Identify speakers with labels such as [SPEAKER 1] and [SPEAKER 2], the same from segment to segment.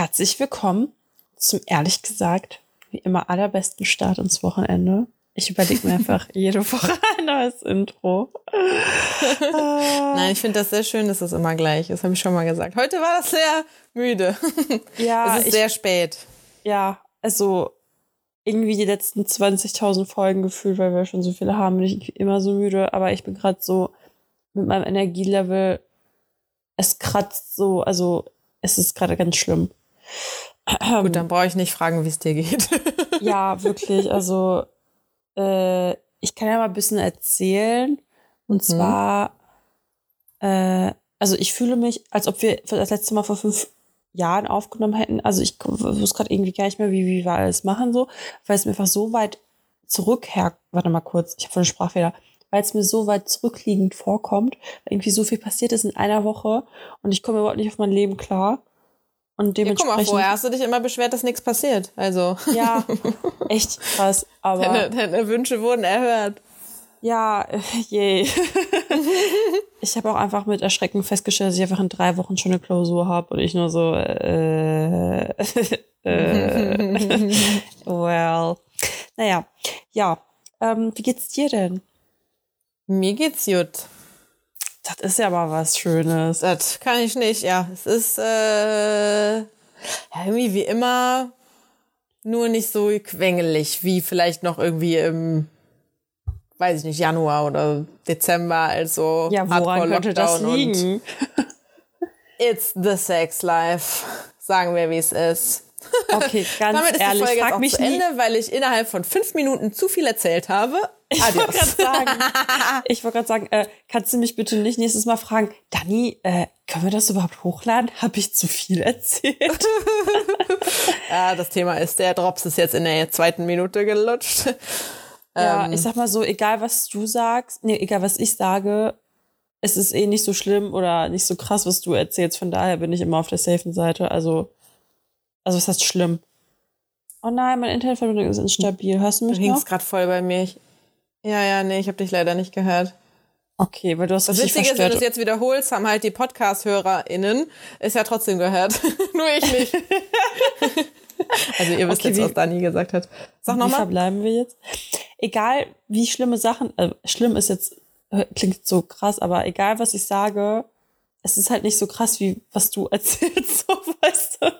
[SPEAKER 1] Herzlich willkommen zum ehrlich gesagt, wie immer allerbesten Start ins Wochenende. Ich überlege mir einfach jede Woche ein neues Intro.
[SPEAKER 2] Nein, ich finde das sehr schön, dass es immer gleich ist, habe ich schon mal gesagt. Heute war das sehr müde.
[SPEAKER 1] Ja,
[SPEAKER 2] es ist
[SPEAKER 1] ich,
[SPEAKER 2] sehr spät.
[SPEAKER 1] ja, also irgendwie die letzten 20.000 Folgen gefühlt, weil wir schon so viele haben, bin ich immer so müde. Aber ich bin gerade so mit meinem Energielevel, es kratzt so, also es ist gerade ganz schlimm.
[SPEAKER 2] Gut, dann brauche ich nicht fragen, wie es dir geht.
[SPEAKER 1] Ja, wirklich. Also, äh, ich kann ja mal ein bisschen erzählen. Und zwar, äh, also ich fühle mich, als ob wir das letzte Mal vor fünf Jahren aufgenommen hätten. Also ich wusste gerade irgendwie gar nicht mehr, wie, wie wir alles machen so, weil es mir einfach so weit zurückher, warte mal kurz, ich habe voll einen Sprachfehler, weil es mir so weit zurückliegend vorkommt, weil irgendwie so viel passiert ist in einer Woche und ich komme überhaupt nicht auf mein Leben klar. Und
[SPEAKER 2] Ja, guck mal,
[SPEAKER 1] dementsprechend.
[SPEAKER 2] vorher hast du dich immer beschwert, dass nichts passiert. Also,
[SPEAKER 1] ja, echt krass. Aber
[SPEAKER 2] deine, deine Wünsche wurden erhört.
[SPEAKER 1] Ja, äh, je. ich habe auch einfach mit Erschrecken festgestellt, dass ich einfach in drei Wochen schon eine Klausur habe und ich nur so, äh, äh, well. Naja, ja. Ähm, wie geht's dir denn?
[SPEAKER 2] Mir geht's gut.
[SPEAKER 1] Das ist ja mal was Schönes.
[SPEAKER 2] Das kann ich nicht, ja. Es ist äh, irgendwie wie immer, nur nicht so quengelig wie vielleicht noch irgendwie im, weiß ich nicht, Januar oder Dezember, also
[SPEAKER 1] Ja, woran könnte das liegen?
[SPEAKER 2] It's the sex life. Sagen wir, wie es ist.
[SPEAKER 1] Okay, ganz
[SPEAKER 2] Damit ist
[SPEAKER 1] ehrlich,
[SPEAKER 2] die Folge
[SPEAKER 1] frag
[SPEAKER 2] jetzt auch
[SPEAKER 1] mich
[SPEAKER 2] zu. Ende, weil ich innerhalb von fünf Minuten zu viel erzählt habe.
[SPEAKER 1] Ich wollte gerade sagen, ich wollte gerade sagen, äh, kannst du mich bitte nicht nächstes Mal fragen, Dani, äh, können wir das überhaupt hochladen? Habe ich zu viel erzählt?
[SPEAKER 2] Ja, das Thema ist, der Drops ist jetzt in der zweiten Minute gelutscht.
[SPEAKER 1] Ja,
[SPEAKER 2] Ähm.
[SPEAKER 1] ich sag mal so, egal was du sagst, nee, egal was ich sage, es ist eh nicht so schlimm oder nicht so krass, was du erzählst. Von daher bin ich immer auf der safen Seite. Also, also was heißt schlimm? Oh nein, meine Internetverbindung ist instabil. Hörst du
[SPEAKER 2] Du
[SPEAKER 1] mich
[SPEAKER 2] hingst
[SPEAKER 1] noch?
[SPEAKER 2] gerade voll bei mir. Ich, ja, ja, nee, ich habe dich leider nicht gehört.
[SPEAKER 1] Okay, weil du hast
[SPEAKER 2] Das Witzige ist, wenn du es jetzt wiederholst, haben halt die Podcast-HörerInnen es ja trotzdem gehört. Nur ich nicht. also ihr wisst
[SPEAKER 1] Okay,
[SPEAKER 2] jetzt,
[SPEAKER 1] wie-
[SPEAKER 2] was Dani gesagt hat. Sag
[SPEAKER 1] Wie
[SPEAKER 2] nochmal.
[SPEAKER 1] verbleiben wir jetzt? Egal, wie schlimme Sachen, äh, schlimm ist jetzt, äh, klingt so krass, aber egal, was ich sage, es ist halt nicht so krass, wie was du erzählst, so, weißt du?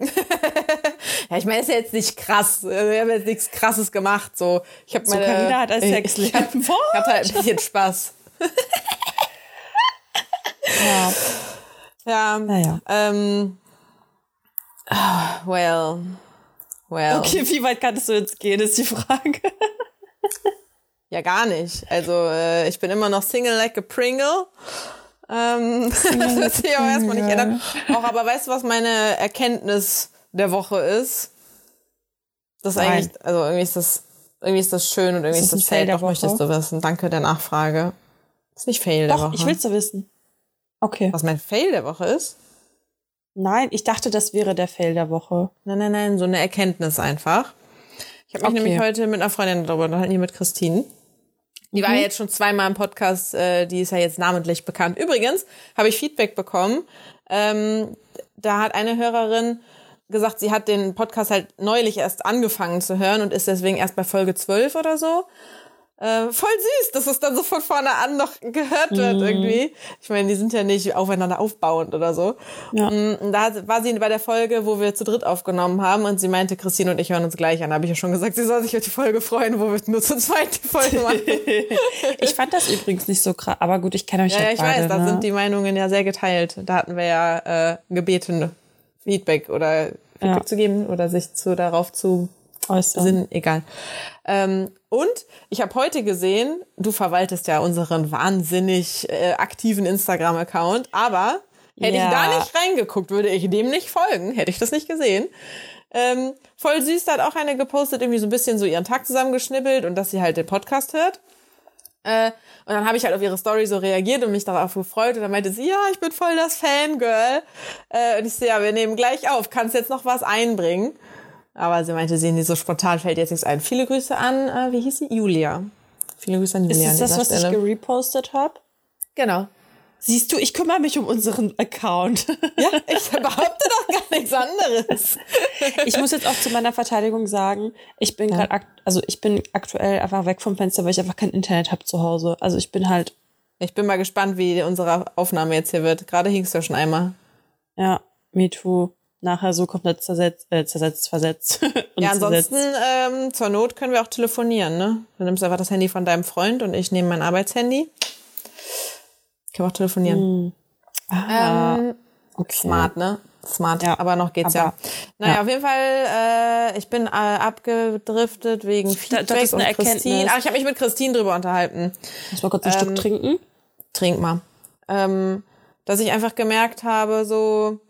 [SPEAKER 2] Ja, ich meine, ist ja jetzt nicht krass. Also, Ich habe jetzt nichts Krasses gemacht. So, ich habe
[SPEAKER 1] So,
[SPEAKER 2] meine.
[SPEAKER 1] Carina hat
[SPEAKER 2] ich-
[SPEAKER 1] Sexleben.
[SPEAKER 2] Ich hab- ich hatte halt ein bisschen Spaß.
[SPEAKER 1] Ja.
[SPEAKER 2] Ja.
[SPEAKER 1] Naja.
[SPEAKER 2] Ähm. ah, Well. Well.
[SPEAKER 1] Okay, wie weit kannst du jetzt gehen, ist die Frage.
[SPEAKER 2] Ja, gar nicht. Also, äh, ich bin immer noch Single like a Pringle. Ähm, das wird sich auch erstmal nicht ändern. Auch, aber weißt du, was meine Erkenntnis der Woche ist? Das ist eigentlich, also irgendwie ist das, irgendwie ist das schön und irgendwie
[SPEAKER 1] Ist
[SPEAKER 2] ist
[SPEAKER 1] das Fail
[SPEAKER 2] Doch, möchtest du wissen. Danke der Nachfrage. Ist nicht Fail der
[SPEAKER 1] Doch,
[SPEAKER 2] Woche.
[SPEAKER 1] ich will's ja wissen. Okay.
[SPEAKER 2] Was mein Fail der Woche ist?
[SPEAKER 1] Nein, ich dachte, das wäre der Fail der Woche.
[SPEAKER 2] Nein, nein, nein, so eine Erkenntnis einfach. Ich habe mich
[SPEAKER 1] Okay.
[SPEAKER 2] nämlich heute mit einer Freundin darüber unterhalten, hier mit Christine. Die war ja jetzt schon zweimal im Podcast, äh, die ist ja jetzt namentlich bekannt. Übrigens habe ich Feedback bekommen. Ähm, da hat eine Hörerin gesagt, sie hat den Podcast halt neulich erst angefangen zu hören und ist deswegen erst bei Folge 12 oder so. Äh, voll süß, dass es dann so von vorne an noch gehört wird irgendwie. Ich meine, die sind ja nicht aufeinander aufbauend oder so.
[SPEAKER 1] Ja.
[SPEAKER 2] Mm, Und da war sie bei der Folge, wo wir zu dritt aufgenommen haben und sie meinte, Christine und ich hören uns gleich an. Da habe ich ja schon gesagt, sie soll sich auf die Folge freuen, wo wir nur zu zweit die Folge machen.
[SPEAKER 1] Ich fand das übrigens nicht so krass, aber gut, ich kenne euch
[SPEAKER 2] ja,
[SPEAKER 1] ja,
[SPEAKER 2] ja, ich
[SPEAKER 1] beide,
[SPEAKER 2] weiß, da
[SPEAKER 1] ne?
[SPEAKER 2] sind die Meinungen ja sehr geteilt. Da hatten wir ja äh, gebeten, Feedback oder Feedback
[SPEAKER 1] Ja.
[SPEAKER 2] zu geben oder sich zu darauf zu
[SPEAKER 1] Äußern.
[SPEAKER 2] Sinn, egal. Ähm, und ich habe heute gesehen, du verwaltest ja unseren wahnsinnig äh, aktiven Instagram-Account, aber hätte
[SPEAKER 1] Ja.
[SPEAKER 2] ich da nicht reingeguckt, würde ich dem nicht folgen, hätte ich das nicht gesehen. Ähm, voll süß, da hat auch eine gepostet, irgendwie so ein bisschen so ihren Tag zusammengeschnibbelt und dass sie halt den Podcast hört. Äh, und dann habe ich halt auf ihre Story so reagiert und mich darauf gefreut. Und dann meinte sie, ja, ich bin voll das Fangirl. Äh, und ich so, ja, wir nehmen gleich auf. Kannst jetzt noch was einbringen? Aber sie meinte, sie so spontan fällt jetzt nichts ein. Viele Grüße an, äh, wie hieß sie? Julia. Viele Grüße an
[SPEAKER 1] Ist
[SPEAKER 2] Julia
[SPEAKER 1] das
[SPEAKER 2] an
[SPEAKER 1] das,
[SPEAKER 2] dieser
[SPEAKER 1] was ich
[SPEAKER 2] Stelle.
[SPEAKER 1] gerepostet habe?
[SPEAKER 2] Genau.
[SPEAKER 1] Siehst du, ich kümmere mich um unseren Account.
[SPEAKER 2] Ja, ich behaupte doch gar nichts anderes.
[SPEAKER 1] Ich muss jetzt auch zu meiner Verteidigung sagen, ich bin gerade, also ich bin aktuell einfach weg vom Fenster, weil ich einfach kein Internet habe zu Hause. Also ich bin halt.
[SPEAKER 2] Ich bin mal gespannt, wie unsere Aufnahme jetzt hier wird. Gerade hing es ja schon einmal.
[SPEAKER 1] Ja, me too. Nachher so komplett zersetzt, äh, zersetzt, versetzt.
[SPEAKER 2] ja, ansonsten ähm, zur Not können wir auch telefonieren, ne? Du nimmst einfach das Handy von deinem Freund und ich nehme mein Arbeitshandy. Können wir auch telefonieren. Hm. Ah, ähm, okay. Smart, ne? Smart, ja, aber noch geht's aber, ja. Naja, ja. auf jeden Fall, äh, ich bin äh, abgedriftet wegen Feedback da, und Christine. Ach, ich habe mich mit Christine drüber unterhalten.
[SPEAKER 1] Muss mal kurz ein ähm, Stück trinken?
[SPEAKER 2] Trink mal. Ähm, dass ich einfach gemerkt habe, so,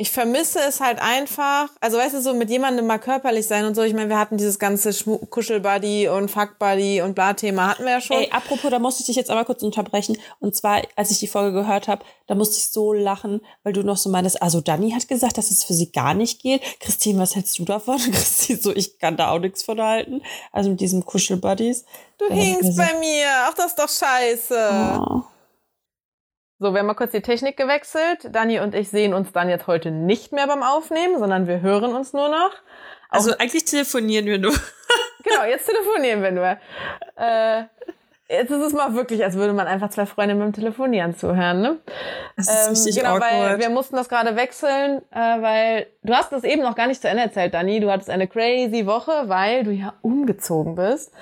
[SPEAKER 2] ich vermisse es halt einfach, also weißt du, so mit jemandem mal körperlich sein und so. Ich meine, wir hatten dieses ganze Kuschelbuddy und Fuckbuddy und Bla-Thema hatten wir ja schon.
[SPEAKER 1] Ey, apropos, da musste ich dich jetzt aber kurz unterbrechen. Und zwar, als ich die Folge gehört habe, da musste ich so lachen, weil du noch so meinst, also Dani hat gesagt, dass es für sie gar nicht geht. Christine, was hältst du davon? Christine, so, ich kann da auch nichts von halten. Also mit diesen Kuschelbuddies.
[SPEAKER 2] Du hingst bei mir. Ach, das ist doch scheiße. Oh. So, wir haben mal kurz die Technik gewechselt. Dani und ich sehen uns dann jetzt heute nicht mehr beim Aufnehmen, sondern wir hören uns nur noch.
[SPEAKER 1] Also eigentlich telefonieren wir nur.
[SPEAKER 2] genau, jetzt telefonieren wir nur. Äh, jetzt ist es mal wirklich, als würde man einfach zwei Freunde beim Telefonieren zuhören, ne?
[SPEAKER 1] Das ist ähm, richtig Genau, awkward.
[SPEAKER 2] weil wir mussten das gerade wechseln, äh, weil du hast das eben noch gar nicht zu Ende erzählt, Dani. Du hattest eine crazy Woche, weil du ja umgezogen bist.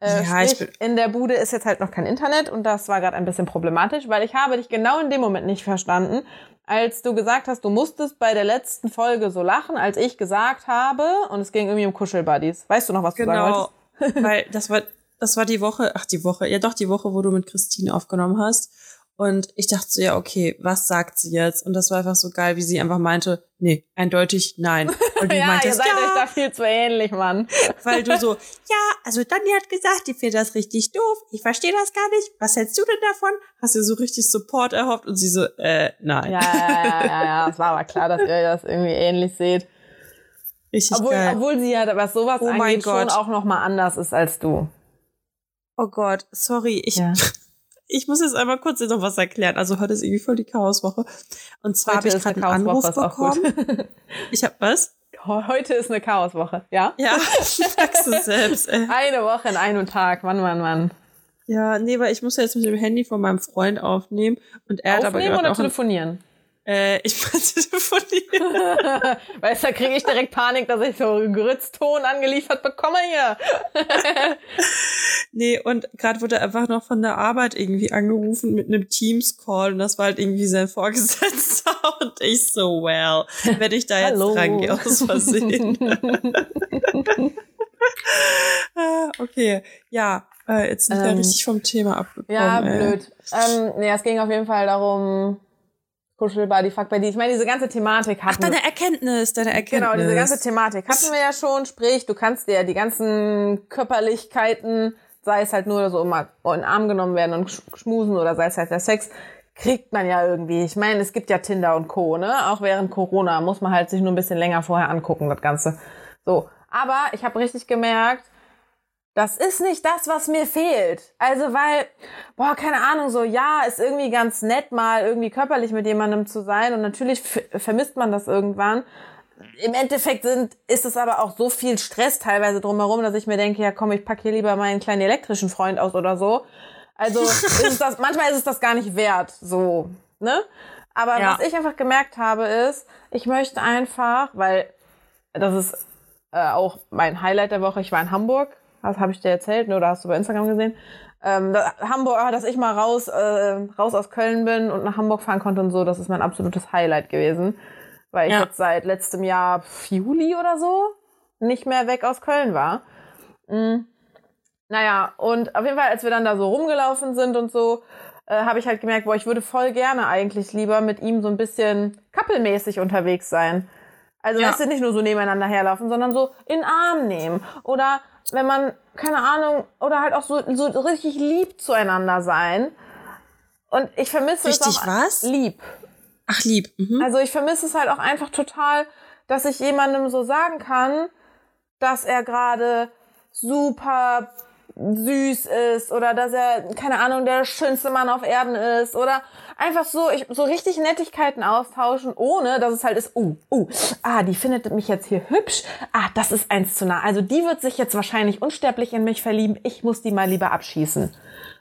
[SPEAKER 2] Äh, ja, ich bin in der Bude ist jetzt halt noch kein Internet und das war gerade ein bisschen problematisch, weil ich habe dich genau in dem Moment nicht verstanden, als du gesagt hast, du musstest bei der letzten Folge so lachen, als ich gesagt habe, und es ging irgendwie um Kuschelbuddies. Weißt du noch, was du
[SPEAKER 1] genau,
[SPEAKER 2] sagen
[SPEAKER 1] wolltest? Genau, weil das war, das war die Woche, ach die Woche, ja doch die Woche, wo du mit Christine aufgenommen hast. Und ich dachte so, ja, okay, was sagt sie jetzt? Und das war einfach so geil, wie sie einfach meinte, nee, eindeutig nein. Und
[SPEAKER 2] du ja, meintest, ihr seid ja, euch da viel zu ähnlich, Mann.
[SPEAKER 1] Weil du so, ja, also Dani hat gesagt, die findet das richtig doof. Ich verstehe das gar nicht. Was hältst du denn davon? Hast du so richtig Support erhofft? Und sie so, äh, nein.
[SPEAKER 2] Ja, ja, ja, ja, ja. Es war aber klar, dass ihr das irgendwie ähnlich seht.
[SPEAKER 1] Richtig
[SPEAKER 2] obwohl,
[SPEAKER 1] geil.
[SPEAKER 2] obwohl sie ja, was sowas oh angeht, schon auch noch mal anders ist als du.
[SPEAKER 1] Oh Gott, sorry, ich... Ja. ich muss jetzt einmal kurz noch was erklären. Also heute ist irgendwie voll die Chaoswoche. Und zwar habe ich gerade einen Anruf bekommen. ich habe was?
[SPEAKER 2] Heute ist eine Chaoswoche, ja?
[SPEAKER 1] Ja, sagst du selbst. Ey.
[SPEAKER 2] Eine Woche in einem Tag, Mann, Mann, Mann.
[SPEAKER 1] Ja, nee, weil ich muss ja jetzt mit dem Handy von meinem Freund aufnehmen und er
[SPEAKER 2] aufnehmen
[SPEAKER 1] hat aber
[SPEAKER 2] oder auch telefonieren?
[SPEAKER 1] Äh, ich will telefonieren.
[SPEAKER 2] weißt du, da kriege ich direkt Panik, dass ich so Grützton angeliefert bekomme hier.
[SPEAKER 1] nee, und gerade wurde er einfach noch von der Arbeit irgendwie angerufen mit einem Teams-Call und das war halt irgendwie sein Vorgesetzter und ich so, well, wenn ich da jetzt rangehe aus Versehen. ah, okay, ja, äh, jetzt sind wir ähm, richtig vom Thema abgekommen.
[SPEAKER 2] Ja, blöd. Ähm, nee, es ging auf jeden Fall darum, Kuschelbuddy, Fuckbuddy. Ich meine, diese ganze Thematik hatten
[SPEAKER 1] Ach, deine Erkenntnis, deine Erkenntnis.
[SPEAKER 2] Genau, diese ganze Thematik hatten wir ja schon. Sprich, du kannst dir die ganzen Körperlichkeiten, sei es halt nur so immer in den Arm genommen werden und schmusen oder sei es halt der Sex, kriegt man ja irgendwie. Ich meine, es gibt ja Tinder und Co., ne? Auch während Corona muss man halt sich nur ein bisschen länger vorher angucken, das Ganze. So. Aber ich habe richtig gemerkt, das ist nicht das, was mir fehlt. Also, weil, boah, keine Ahnung, so, ja, ist irgendwie ganz nett, mal irgendwie körperlich mit jemandem zu sein und natürlich vermisst man das irgendwann. Im Endeffekt sind, ist es aber auch so viel Stress teilweise drumherum, dass ich mir denke, ja komm, ich packe hier lieber meinen kleinen elektrischen Freund aus oder so. Also, ist das, manchmal ist es das gar nicht wert, so, ne? Aber ja. was ich einfach gemerkt habe ist, ich möchte einfach, weil das ist äh, auch mein Highlight der Woche, ich war in Hamburg das habe ich dir erzählt, ne, oder hast du bei Instagram gesehen? Ähm, da, Hamburg, ah, dass ich mal raus, äh, raus aus Köln bin und nach Hamburg fahren konnte und so, das ist mein absolutes Highlight gewesen. Weil ich ja. jetzt seit letztem Jahr Juli oder so nicht mehr weg aus Köln war. Mhm. Naja, und auf jeden Fall, als wir dann da so rumgelaufen sind und so, äh, habe ich halt gemerkt, boah, ich würde voll gerne eigentlich lieber mit ihm so ein bisschen kappelmäßig unterwegs sein. Also, ja. weißt du, nicht nur so nebeneinander herlaufen, sondern so in Arm nehmen. Oder wenn man, keine Ahnung, oder halt auch so, so richtig lieb zueinander sein. Und ich vermisse
[SPEAKER 1] richtig
[SPEAKER 2] es auch
[SPEAKER 1] was?
[SPEAKER 2] lieb.
[SPEAKER 1] Ach, lieb. Mhm.
[SPEAKER 2] Also ich vermisse es halt auch einfach total, dass ich jemandem so sagen kann, dass er gerade super süß ist oder dass er, keine Ahnung, der schönste Mann auf Erden ist oder einfach so, ich, so richtig Nettigkeiten austauschen, ohne dass es halt ist, uh, uh, ah, die findet mich jetzt hier hübsch, ah, das ist eins zu nah. Also die wird sich jetzt wahrscheinlich unsterblich in mich verlieben, ich muss die mal lieber abschießen.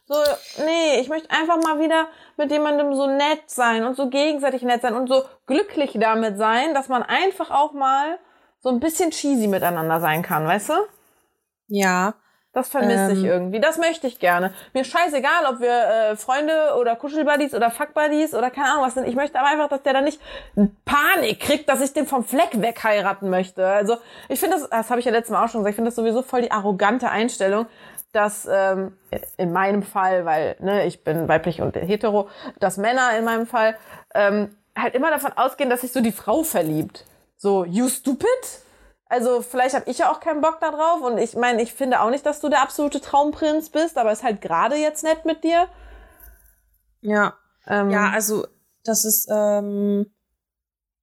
[SPEAKER 2] So, nee, ich möchte einfach mal wieder mit jemandem so nett sein und so gegenseitig nett sein und so glücklich damit sein, dass man einfach auch mal so ein bisschen cheesy miteinander sein kann, weißt du?
[SPEAKER 1] Ja.
[SPEAKER 2] Das vermisse ähm, ich irgendwie. Das möchte ich gerne. Mir scheißegal, ob wir äh, Freunde oder Kuschelbuddies oder Fuckbuddies oder keine Ahnung was sind. Ich möchte aber einfach, dass der dann nicht Panik kriegt, dass ich den vom Fleck weg heiraten möchte. Also ich finde das, das habe ich ja letztes Mal auch schon gesagt, ich finde das sowieso voll die arrogante Einstellung, dass ähm, in meinem Fall, weil ne, ich bin weiblich und hetero, dass Männer in meinem Fall ähm, halt immer davon ausgehen, dass sich so die Frau verliebt. So, you stupid? Also vielleicht habe ich ja auch keinen Bock darauf und ich meine, ich finde auch nicht, dass du der absolute Traumprinz bist, aber ist halt gerade jetzt nett mit dir.
[SPEAKER 1] Ja. Ähm, ja, also das ist ähm,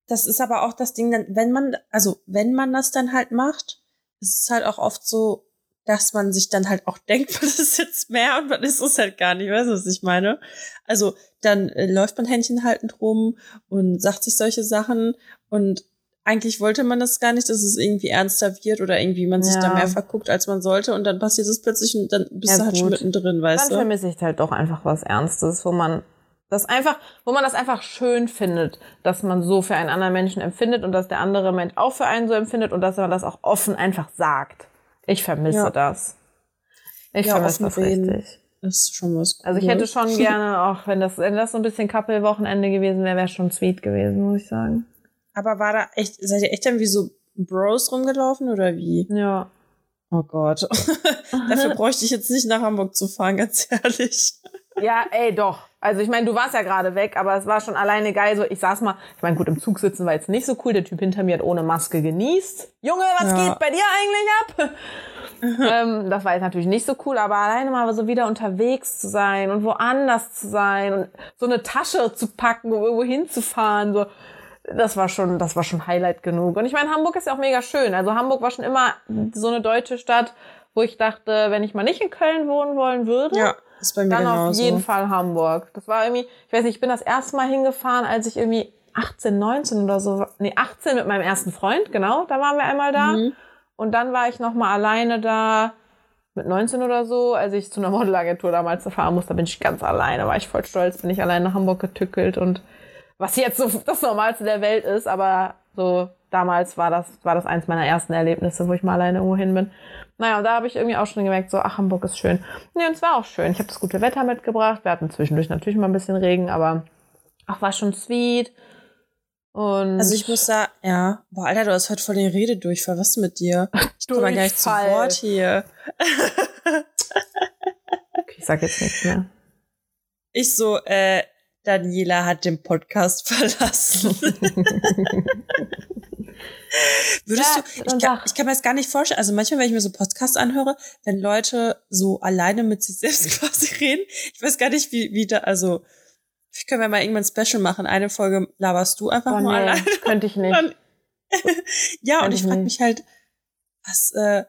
[SPEAKER 1] das ist aber auch das Ding, wenn man also wenn man das dann halt macht, ist es halt auch oft so, dass man sich dann halt auch denkt, was ist jetzt mehr und was ist es halt gar nicht, weißt du, was ich meine? Also dann äh, läuft man Händchen haltend rum und sagt sich solche Sachen und eigentlich wollte man das gar nicht, dass es irgendwie ernster wird oder irgendwie man sich ja. da mehr verguckt, als man sollte und dann passiert es plötzlich und dann bist ja, du halt gut. schon mittendrin, weißt
[SPEAKER 2] dann du? Dann vermisse ich halt doch einfach was Ernstes, wo man das einfach, wo man das einfach schön findet, dass man so für einen anderen Menschen empfindet und dass der andere Mensch auch für einen so empfindet und dass man das auch offen einfach sagt. Ich vermisse ja. das. Ich ja, vermisse das reden. richtig.
[SPEAKER 1] Das ist schon was
[SPEAKER 2] Cooles. Also ich hätte schon gerne, auch wenn das, wenn das so ein bisschen Couple-Wochenende gewesen wäre, wäre schon sweet gewesen, muss ich sagen.
[SPEAKER 1] Aber war da echt, seid ihr echt dann wie so Bros rumgelaufen oder wie?
[SPEAKER 2] Ja.
[SPEAKER 1] Oh Gott. Dafür bräuchte ich jetzt nicht nach Hamburg zu fahren, ganz ehrlich.
[SPEAKER 2] Ja, ey, doch. Also ich meine, du warst ja gerade weg, aber es war schon alleine geil. So, ich saß mal, ich meine, gut, im Zug sitzen war jetzt nicht so cool. Der Typ hinter mir hat ohne Maske genießt. Junge, was ja. geht bei dir eigentlich ab? ähm, das war jetzt natürlich nicht so cool, aber alleine mal so wieder unterwegs zu sein und woanders zu sein und so eine Tasche zu packen, um irgendwo hinzufahren, so das war schon, das war schon Highlight genug. Und ich meine, Hamburg ist ja auch mega schön. Also Hamburg war schon immer so eine deutsche Stadt, wo ich dachte, wenn ich mal nicht in Köln wohnen wollen würde, ja, dann genauso. auf jeden Fall Hamburg. Das war irgendwie, ich weiß nicht, ich bin das erste Mal hingefahren, als ich irgendwie 18, 19 oder so, nee, 18 mit meinem ersten Freund, genau, da waren wir einmal da. Mhm. Und dann war ich noch mal alleine da mit 19 oder so, als ich zu einer Modelagentur damals fahren musste, da bin ich ganz alleine, war ich voll stolz, bin ich allein nach Hamburg getückelt und was jetzt so das Normalste der Welt ist, aber so damals war das, war das eins meiner ersten Erlebnisse, wo ich mal alleine irgendwo hin bin. Naja, und da habe ich irgendwie auch schon gemerkt, so, ach, Hamburg ist schön. Nee, und es war auch schön. Ich habe das gute Wetter mitgebracht. Wir hatten zwischendurch natürlich mal ein bisschen Regen, aber ach, war schon sweet. Und
[SPEAKER 1] also ich muss sagen, ja, boah, Alter, du hast heute voll den Rededurchfall. Was ist mit dir? Ich komme mal gar nicht zu Wort hier.
[SPEAKER 2] okay, ich sag jetzt nichts mehr.
[SPEAKER 1] Ich so, äh, Daniela hat den Podcast verlassen. Würdest ja, du, ich kann, ich kann mir das gar nicht vorstellen, also manchmal, wenn ich mir so Podcasts anhöre, wenn Leute so alleine mit sich selbst quasi reden, ich weiß gar nicht, wie, wie da, also, ich können wir mal irgendwann ein Special machen, eine Folge laberst du einfach oh, mal nee, alleine.
[SPEAKER 2] könnte ich nicht.
[SPEAKER 1] ja, könnte und ich, ich frage mich halt, was, äh,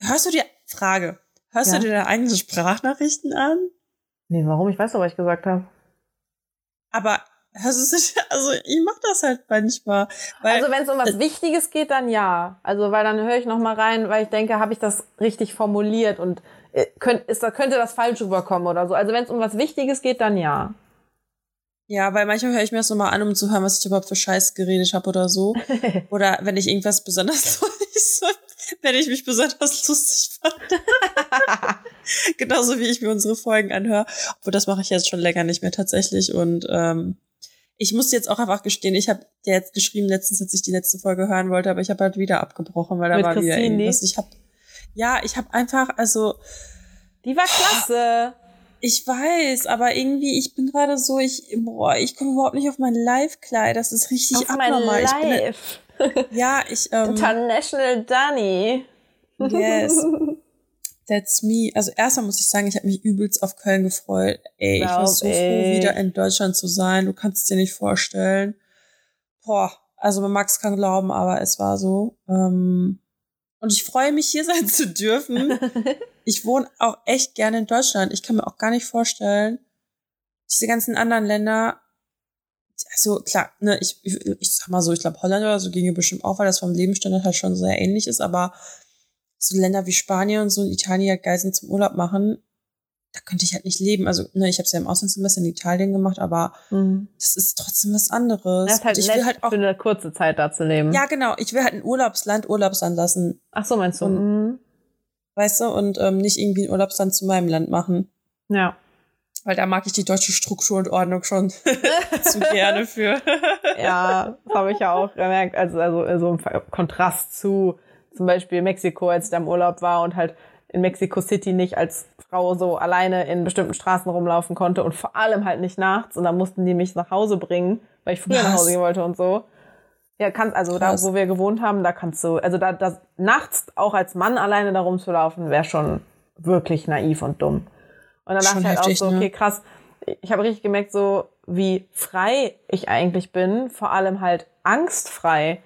[SPEAKER 1] hörst du dir, Frage, hörst ja. du dir deine eigenen Sprachnachrichten an?
[SPEAKER 2] Nee, warum? Ich weiß doch, was ich gesagt habe.
[SPEAKER 1] Aber also, also ich mach das halt manchmal.
[SPEAKER 2] Also wenn es um was Wichtiges geht, dann ja. Also weil dann höre ich noch mal rein, weil ich denke, habe ich das richtig formuliert und äh, könnt, ist, da könnte das falsch rüberkommen oder so. Also wenn es um was Wichtiges geht, dann ja.
[SPEAKER 1] Ja, weil manchmal höre ich mir das nochmal an, um zu hören, was ich überhaupt für Scheiß geredet habe oder so. oder wenn ich irgendwas besonders wenn ich mich besonders lustig fand. Genauso wie ich mir unsere Folgen anhöre. Obwohl, das mache ich jetzt schon länger nicht mehr tatsächlich. Und ähm, ich muss jetzt auch einfach gestehen, ich habe dir jetzt geschrieben letztens, als ich die letzte Folge hören wollte, aber ich habe halt wieder abgebrochen, weil da Mit war Christine? wieder irgendwas. Ich habe ja, ich habe einfach, also
[SPEAKER 2] die war klasse.
[SPEAKER 1] Ich weiß, aber irgendwie, ich bin gerade so, ich, boah, ich komme überhaupt nicht auf mein Live-Kleid. Das ist richtig auf abnormal. Mein Live. Ja, ich. Ähm,
[SPEAKER 2] International Danny.
[SPEAKER 1] Yes. That's me. Also erstmal muss ich sagen, ich habe mich übelst auf Köln gefreut. Ey, Glaub ich war so froh, wieder in Deutschland zu sein. Du kannst es dir nicht vorstellen. Boah, also man mag es kaum glauben, aber es war so. Ähm, und ich freue mich, hier sein zu dürfen. ich wohne auch echt gerne in Deutschland. Ich kann mir auch gar nicht vorstellen, diese ganzen anderen Länder, also klar, ne, ich, ich, ich sag mal so, ich glaube Holland oder so ginge bestimmt auch, weil das vom Lebensstandard halt schon sehr ähnlich ist, aber so Länder wie Spanien und so in Italien ja geil sind zum Urlaub machen, da könnte ich halt nicht leben. Also, ne, ich habe es ja im Auslandssemester in Italien gemacht, aber mhm. das ist trotzdem was anderes.
[SPEAKER 2] Das ist halt
[SPEAKER 1] ich
[SPEAKER 2] will halt auch für eine kurze Zeit da zu leben.
[SPEAKER 1] Ja, genau. Ich will halt ein Urlaubsland Urlaubsland lassen.
[SPEAKER 2] Ach so, meinst du?
[SPEAKER 1] Und, mhm. Weißt du, und ähm, nicht irgendwie ein Urlaubsland zu meinem Land machen.
[SPEAKER 2] Ja.
[SPEAKER 1] Weil da mag ich die deutsche Struktur und Ordnung schon zu gerne für.
[SPEAKER 2] ja, das habe ich ja auch gemerkt. Also, also so im Kontrast zu zum Beispiel Mexiko, als ich da im Urlaub war und halt in Mexico City nicht als Frau so alleine in bestimmten Straßen rumlaufen konnte und vor allem halt nicht nachts. Und dann mussten die mich nach Hause bringen, weil ich früher Was? nach Hause gehen wollte und so. Ja, kannst, also Krass. da, wo wir gewohnt haben, da kannst du, also da, das, nachts auch als Mann alleine da rumzulaufen, wäre schon wirklich naiv und dumm. Und dann dachte ich halt heftig, auch so, okay, ne? krass. Ich habe richtig gemerkt, so wie frei ich eigentlich bin, vor allem halt angstfrei.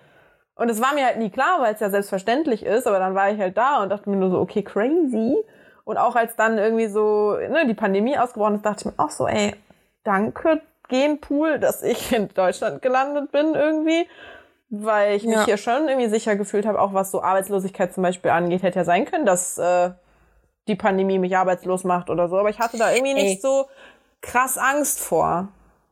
[SPEAKER 2] Und es war mir halt nie klar, weil es ja selbstverständlich ist, aber dann war ich halt da und dachte mir nur so, okay, crazy. Und auch als dann irgendwie so ne, die Pandemie ausgebrochen ist, dachte ich mir auch so, ey, danke Genpool, dass ich in Deutschland gelandet bin irgendwie. Weil ich mich ja. hier schon irgendwie sicher gefühlt habe, auch was so Arbeitslosigkeit zum Beispiel angeht, hätte ja sein können, dass äh, die Pandemie mich arbeitslos macht oder so. Aber ich hatte da irgendwie ey. nicht so krass Angst vor.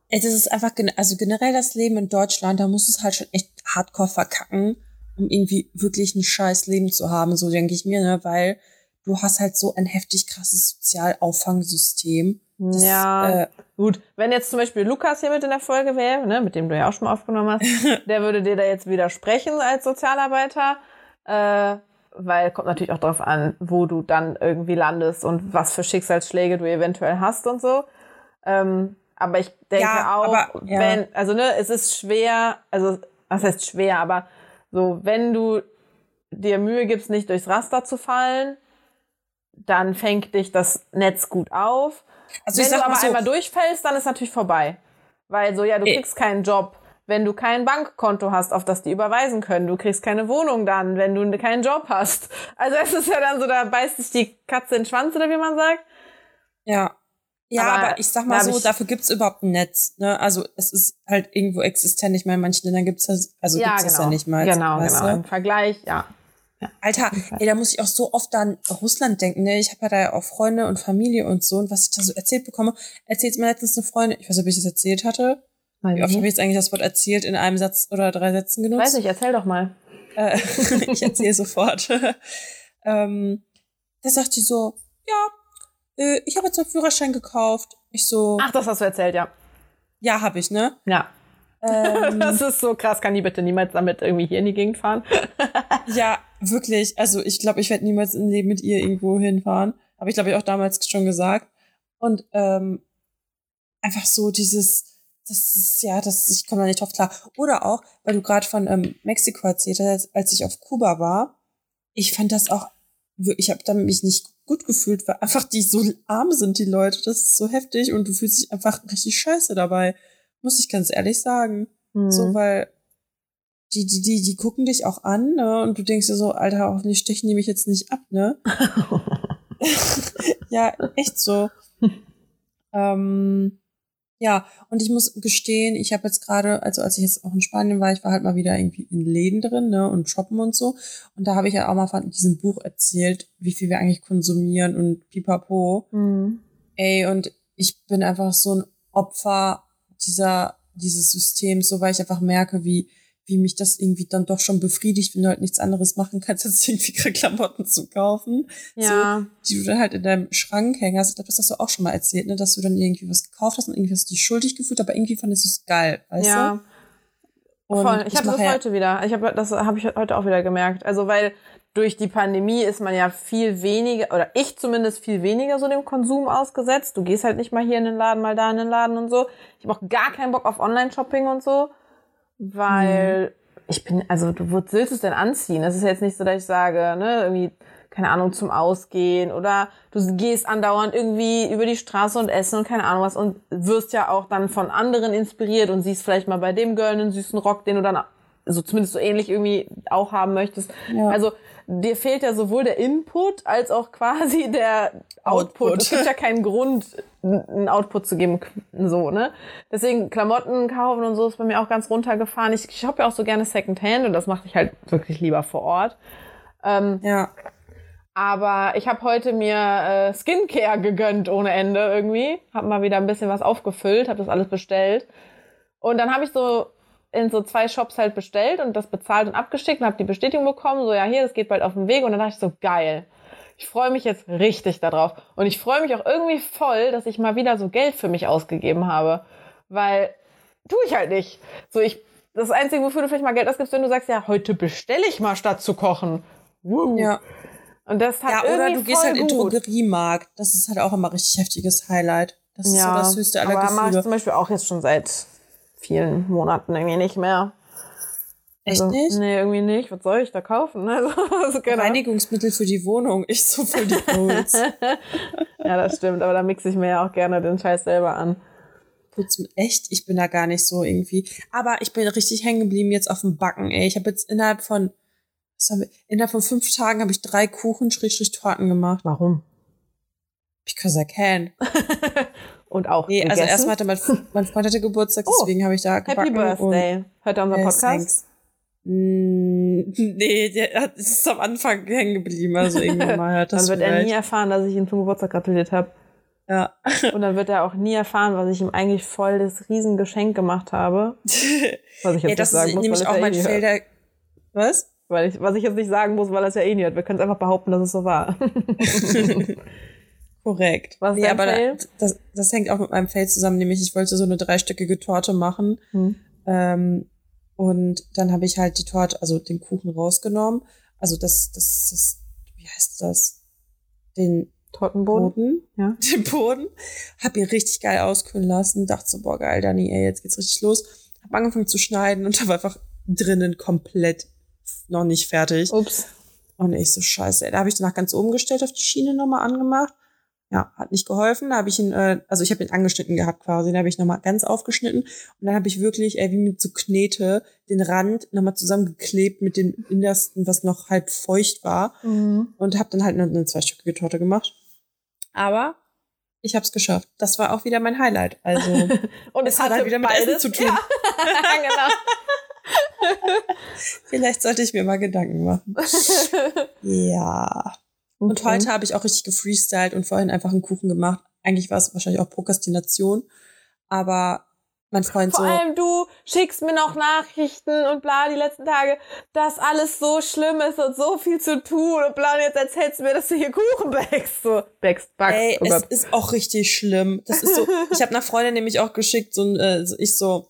[SPEAKER 1] Es ist einfach, also generell das Leben in Deutschland, da muss es halt schon echt hardcore verkacken, um irgendwie wirklich ein scheiß Leben zu haben, so denke ich mir, ne, weil du hast halt so ein heftig krasses Sozialauffangsystem.
[SPEAKER 2] Das, ja, äh, gut. Wenn jetzt zum Beispiel Lukas hier mit in der Folge wäre, ne, mit dem du ja auch schon mal aufgenommen hast, der würde dir da jetzt widersprechen als Sozialarbeiter, äh, weil kommt natürlich auch darauf an, wo du dann irgendwie landest und was für Schicksalsschläge du eventuell hast und so. Ähm, aber ich denke ja, auch, aber, ja. wenn, also ne, es ist schwer, also was heißt schwer, aber so, wenn du dir Mühe gibst, nicht durchs Raster zu fallen, dann fängt dich das Netz gut auf. Also wenn du aber so, einmal durchfällst, dann ist natürlich vorbei. Weil so, ja, du kriegst keinen Job, wenn du kein Bankkonto hast, auf das die überweisen können. Du kriegst keine Wohnung dann, wenn du keinen Job hast. Also es ist ja dann so, da beißt sich die Katze in den Schwanz, oder wie man sagt.
[SPEAKER 1] Ja. Ja, aber, aber ich sag mal so, dafür gibt's überhaupt ein Netz. Ne? Also es ist halt irgendwo existent. Ich meine, in manchen Ländern gibt's das, also ja, gibt's genau. das ja nicht mal.
[SPEAKER 2] Genau, genau. Du? Im Vergleich, ja.
[SPEAKER 1] ja. Alter, ey, da muss ich auch so oft an Russland denken. Ne? Ich habe ja da ja auch Freunde und Familie und so. Und was ich da so erzählt bekomme, erzählt mir letztens eine Freundin, ich weiß nicht, ob ich das erzählt hatte. Wie oft habe ich jetzt eigentlich das Wort erzählt in einem Satz oder drei Sätzen genutzt?
[SPEAKER 2] Weiß nicht, erzähl doch mal.
[SPEAKER 1] Äh, ich erzähle sofort. ähm, da sagt die so, ja, äh, ich habe jetzt einen Führerschein gekauft. Ich so.
[SPEAKER 2] Ach, das hast du erzählt, ja.
[SPEAKER 1] Ja, habe ich, ne?
[SPEAKER 2] Ja. Ähm, das ist so krass. Kann die bitte niemals damit irgendwie hier in die Gegend fahren?
[SPEAKER 1] ja, wirklich. Also ich glaube, ich werde niemals im Leben mit ihr irgendwo hinfahren. Habe ich, glaube ich, auch damals schon gesagt. Und ähm, einfach so dieses, das ist, ja, das, ich komme da nicht drauf klar. Oder auch, weil du gerade von ähm, Mexiko erzählt hast, als ich auf Kuba war. Ich fand das auch, ich habe damit mich nicht gut gefühlt, weil einfach die so arm sind, die Leute. Das ist so heftig und du fühlst dich einfach richtig scheiße dabei. Muss ich ganz ehrlich sagen. Mhm. So, weil die, die, die, die gucken dich auch an, ne? Und du denkst dir so, Alter, hoffentlich stechen die mich jetzt nicht ab, ne? ja, echt so. ähm, ja, und ich muss gestehen, ich habe jetzt gerade, also als ich jetzt auch in Spanien war, ich war halt mal wieder irgendwie in Läden drin, ne, und shoppen und so. Und da habe ich ja auch mal von diesem Buch erzählt, wie viel wir eigentlich konsumieren und pipapo. Mhm. Ey, und ich bin einfach so ein Opfer dieser, dieses Systems, so weil ich einfach merke, wie, wie mich das irgendwie dann doch schon befriedigt, wenn du halt nichts anderes machen kannst, als irgendwie Klamotten zu kaufen. Ja. So, die du dann halt in deinem Schrank hängst. Ich glaube, das hast du auch schon mal erzählt, ne, dass du dann irgendwie was gekauft hast und irgendwie hast du dich schuldig gefühlt, aber irgendwie fandest du es geil, weißt ja. du?
[SPEAKER 2] Und Voll. Ich habe das ja heute wieder. Ich habe das habe ich heute auch wieder gemerkt. Also weil durch die Pandemie ist man ja viel weniger oder ich zumindest viel weniger so dem Konsum ausgesetzt. Du gehst halt nicht mal hier in den Laden, mal da in den Laden und so. Ich habe auch gar keinen Bock auf Online-Shopping und so weil mhm. ich bin, also du, wo willst es denn anziehen? Es ist jetzt nicht so, dass ich sage, ne, irgendwie, keine Ahnung, zum Ausgehen oder du gehst andauernd irgendwie über die Straße und essen und keine Ahnung was und wirst ja auch dann von anderen inspiriert und siehst vielleicht mal bei dem Girl einen süßen Rock, den du dann so zumindest so ähnlich irgendwie auch haben möchtest.
[SPEAKER 1] Ja.
[SPEAKER 2] Also dir fehlt ja sowohl der Input als auch quasi der Output.
[SPEAKER 1] Output.
[SPEAKER 2] Es gibt ja keinen Grund, einen Output zu geben, so, ne? Deswegen Klamotten kaufen und so ist bei mir auch ganz runtergefahren. Ich shoppe ja auch so gerne Secondhand und das mache ich halt wirklich lieber vor Ort. Ähm,
[SPEAKER 1] Ja.
[SPEAKER 2] aber ich habe heute mir äh, Skincare gegönnt ohne Ende irgendwie. Hab mal wieder ein bisschen was aufgefüllt, habe das alles bestellt. Und dann habe ich so in so zwei Shops halt bestellt und das bezahlt und abgeschickt und habe die Bestätigung bekommen, so ja hier, das geht bald auf den Weg. Und dann dachte ich so, geil. Ich freue mich jetzt richtig darauf. Und ich freue mich auch irgendwie voll, dass ich mal wieder so Geld für mich ausgegeben habe. Weil tue ich halt nicht. So, ich, das Einzige, wofür du vielleicht mal Geld ausgibst, wenn du sagst, ja, heute bestelle ich mal statt zu kochen. Woo.
[SPEAKER 1] Ja.
[SPEAKER 2] Und das hat
[SPEAKER 1] Ja, oder
[SPEAKER 2] irgendwie
[SPEAKER 1] du gehst halt in den
[SPEAKER 2] gut.
[SPEAKER 1] Drogeriemarkt. Das ist halt auch immer richtig heftiges Highlight. Das ist so das höchste aller
[SPEAKER 2] aber mache ich
[SPEAKER 1] Gefühle.
[SPEAKER 2] zum Beispiel auch jetzt schon seit vielen Monaten irgendwie nicht mehr.
[SPEAKER 1] Echt
[SPEAKER 2] Also,
[SPEAKER 1] nicht?
[SPEAKER 2] Nee, irgendwie nicht. Was soll ich da kaufen? Also, also Ahnung.
[SPEAKER 1] Reinigungsmittel für die Wohnung. Ich so voll die Goals.
[SPEAKER 2] Ja, das stimmt. Aber da mixe ich mir ja auch gerne den Scheiß selber an.
[SPEAKER 1] Putzen. Echt? Ich bin da gar nicht so irgendwie. Aber ich bin richtig hängen geblieben jetzt auf dem Backen, ey. Ich habe jetzt innerhalb von, was haben wir, innerhalb von fünf Tagen habe ich drei Kuchen, Schrägstrich Torten gemacht.
[SPEAKER 2] Warum?
[SPEAKER 1] Because I can.
[SPEAKER 2] Und auch
[SPEAKER 1] Nee, also
[SPEAKER 2] gegessen?
[SPEAKER 1] erstmal hatte mein, mein Freund hatte Geburtstag,
[SPEAKER 2] Oh,
[SPEAKER 1] deswegen habe ich da
[SPEAKER 2] Happy
[SPEAKER 1] gebacken.
[SPEAKER 2] Birthday. Hört er unseren Podcast?
[SPEAKER 1] thanks. Mm, nee, der hat- ist am Anfang hängen geblieben. Also irgendwann mal hört das
[SPEAKER 2] Dann wird er
[SPEAKER 1] vielleicht.
[SPEAKER 2] nie erfahren, dass ich ihm zum Geburtstag gratuliert habe.
[SPEAKER 1] Ja.
[SPEAKER 2] Und dann wird er auch nie erfahren, was ich ihm eigentlich voll das Riesengeschenk gemacht habe. Was ich jetzt
[SPEAKER 1] das
[SPEAKER 2] nicht sagen muss,
[SPEAKER 1] nämlich
[SPEAKER 2] weil
[SPEAKER 1] auch
[SPEAKER 2] ja
[SPEAKER 1] mein
[SPEAKER 2] eh hört.
[SPEAKER 1] Felder. Was?
[SPEAKER 2] Weil ich, was ich jetzt nicht sagen muss, weil es ja eh nie hört. Wir können es einfach behaupten, dass es so war.
[SPEAKER 1] Korrekt.
[SPEAKER 2] Was ist dein
[SPEAKER 1] aber
[SPEAKER 2] Fail?
[SPEAKER 1] das, das hängt auch mit meinem Feld zusammen, nämlich ich wollte so eine dreistöckige Torte machen.
[SPEAKER 2] Hm.
[SPEAKER 1] Ähm, und dann habe ich halt die Torte, also den Kuchen rausgenommen. Also das, das, das, wie heißt das? Den
[SPEAKER 2] Tortenboden?
[SPEAKER 1] Boden.
[SPEAKER 2] Ja.
[SPEAKER 1] Den Boden. Hab ihn richtig geil auskühlen lassen. Dachte so, boah, geil, Dani, ey, jetzt geht's richtig los. Hab angefangen zu schneiden und da war einfach drinnen komplett noch nicht fertig.
[SPEAKER 2] Ups.
[SPEAKER 1] Und ich so, scheiße, ey. Da habe ich den nach ganz oben gestellt, auf die Schiene nochmal angemacht. Ja, hat nicht geholfen. Da habe ich ihn, äh, also ich habe ihn angeschnitten gehabt quasi. Da habe ich nochmal ganz aufgeschnitten. Und dann habe ich wirklich, ey, wie mit so Knete, den Rand nochmal zusammengeklebt mit dem Innersten, was noch halb feucht war.
[SPEAKER 2] Mhm.
[SPEAKER 1] Und habe dann halt eine, eine zweistöckige Torte gemacht. Aber ich habe es geschafft. Das war auch wieder mein Highlight. Also
[SPEAKER 2] Und
[SPEAKER 1] Es hat halt wieder mit Essen zu tun.
[SPEAKER 2] Ja. genau.
[SPEAKER 1] vielleicht sollte ich mir mal Gedanken machen. ja. Und
[SPEAKER 2] Okay.
[SPEAKER 1] heute habe ich auch richtig gefreestylt und vorhin einfach einen Kuchen gemacht. Eigentlich war es wahrscheinlich auch Prokrastination. Aber mein Freund
[SPEAKER 2] Vor
[SPEAKER 1] so,
[SPEAKER 2] allem du schickst mir noch Nachrichten und bla die letzten Tage, dass alles so schlimm ist und so viel zu tun und bla und jetzt erzählst du mir, dass du hier Kuchen backst. So, backst, backst.
[SPEAKER 1] ey,
[SPEAKER 2] oh
[SPEAKER 1] es
[SPEAKER 2] Gott.
[SPEAKER 1] ist auch richtig schlimm. Das ist so, ich habe einer Freundin nämlich auch geschickt, so äh, so- ich so,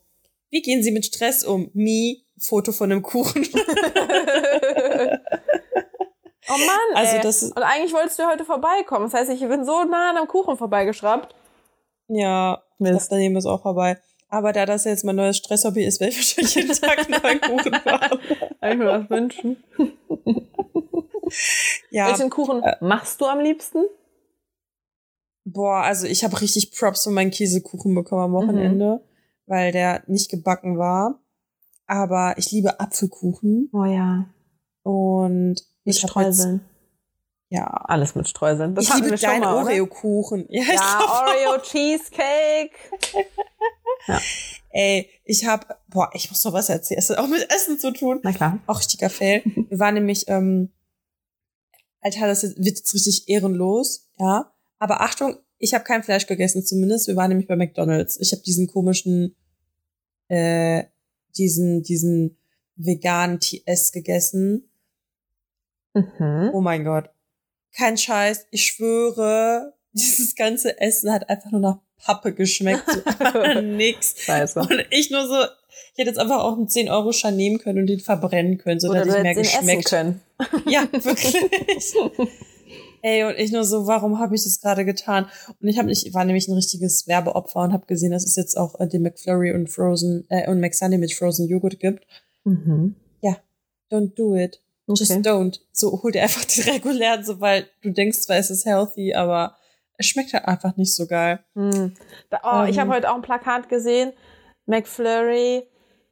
[SPEAKER 1] wie gehen Sie mit Stress um? Me, Foto von einem Kuchen.
[SPEAKER 2] oh Mann,
[SPEAKER 1] Also
[SPEAKER 2] ey.
[SPEAKER 1] das
[SPEAKER 2] Und eigentlich wolltest du heute vorbeikommen. Das heißt, ich bin so nah an einem Kuchen vorbeigeschraubt.
[SPEAKER 1] ja,
[SPEAKER 2] Mist.
[SPEAKER 1] das daneben ist auch vorbei. Aber da das jetzt mein neues Stresshobby ist, werde ich wahrscheinlich jeden Tag einen neuen Kuchen machen.
[SPEAKER 2] Kann ich mir das wünschen.
[SPEAKER 1] Ja,
[SPEAKER 2] Welchen Kuchen machst du am liebsten?
[SPEAKER 1] boah, also ich habe richtig Props für meinen Käsekuchen bekommen am Wochenende, weil der nicht gebacken war. Aber ich liebe Apfelkuchen
[SPEAKER 2] Oh ja.
[SPEAKER 1] und ich
[SPEAKER 2] Streuseln.
[SPEAKER 1] ja,
[SPEAKER 2] Alles mit Streuseln. Das
[SPEAKER 1] ich liebe deinen? Oreo-Kuchen. Ja, ich
[SPEAKER 2] Ja,
[SPEAKER 1] glaub,
[SPEAKER 2] Oreo Cheesecake.
[SPEAKER 1] ey, ich habe, boah, ich muss noch was erzählen. Es hat auch mit Essen zu tun.
[SPEAKER 2] Na klar.
[SPEAKER 1] Auch richtiger Fail. Wir waren nämlich, ähm, Alter, das wird jetzt richtig ehrenlos, ja. Aber Achtung, ich habe kein Fleisch gegessen, zumindest. Wir waren nämlich bei McDonalds. Ich habe diesen komischen, äh, diesen, diesen veganen TS gegessen.
[SPEAKER 2] Mhm.
[SPEAKER 1] Oh mein Gott. Kein Scheiß. Ich schwöre, dieses ganze Essen hat einfach nur nach Pappe geschmeckt. So nix.
[SPEAKER 2] Scheiße.
[SPEAKER 1] Und ich nur so, ich hätte jetzt einfach auch einen 10-Euro-Schein nehmen können und den verbrennen können, so
[SPEAKER 2] Oder
[SPEAKER 1] ich mehr geschmeckt.
[SPEAKER 2] können.
[SPEAKER 1] Ja, wirklich. Ey, und ich nur so, warum habe ich das gerade getan? Und ich habe ich war nämlich ein richtiges Werbeopfer und habe gesehen, dass es jetzt auch äh, den McFlurry und Frozen äh, und McSunny mit Frozen Joghurt gibt.
[SPEAKER 2] Mhm.
[SPEAKER 1] Don't do it. Just
[SPEAKER 2] Okay.
[SPEAKER 1] don't. So hol dir einfach die regulären, so weil du denkst zwar, es ist healthy, aber es schmeckt halt einfach nicht so geil.
[SPEAKER 2] Hm. Da, oh, ich
[SPEAKER 1] Ähm.
[SPEAKER 2] habe heute auch ein Plakat gesehen. McFlurry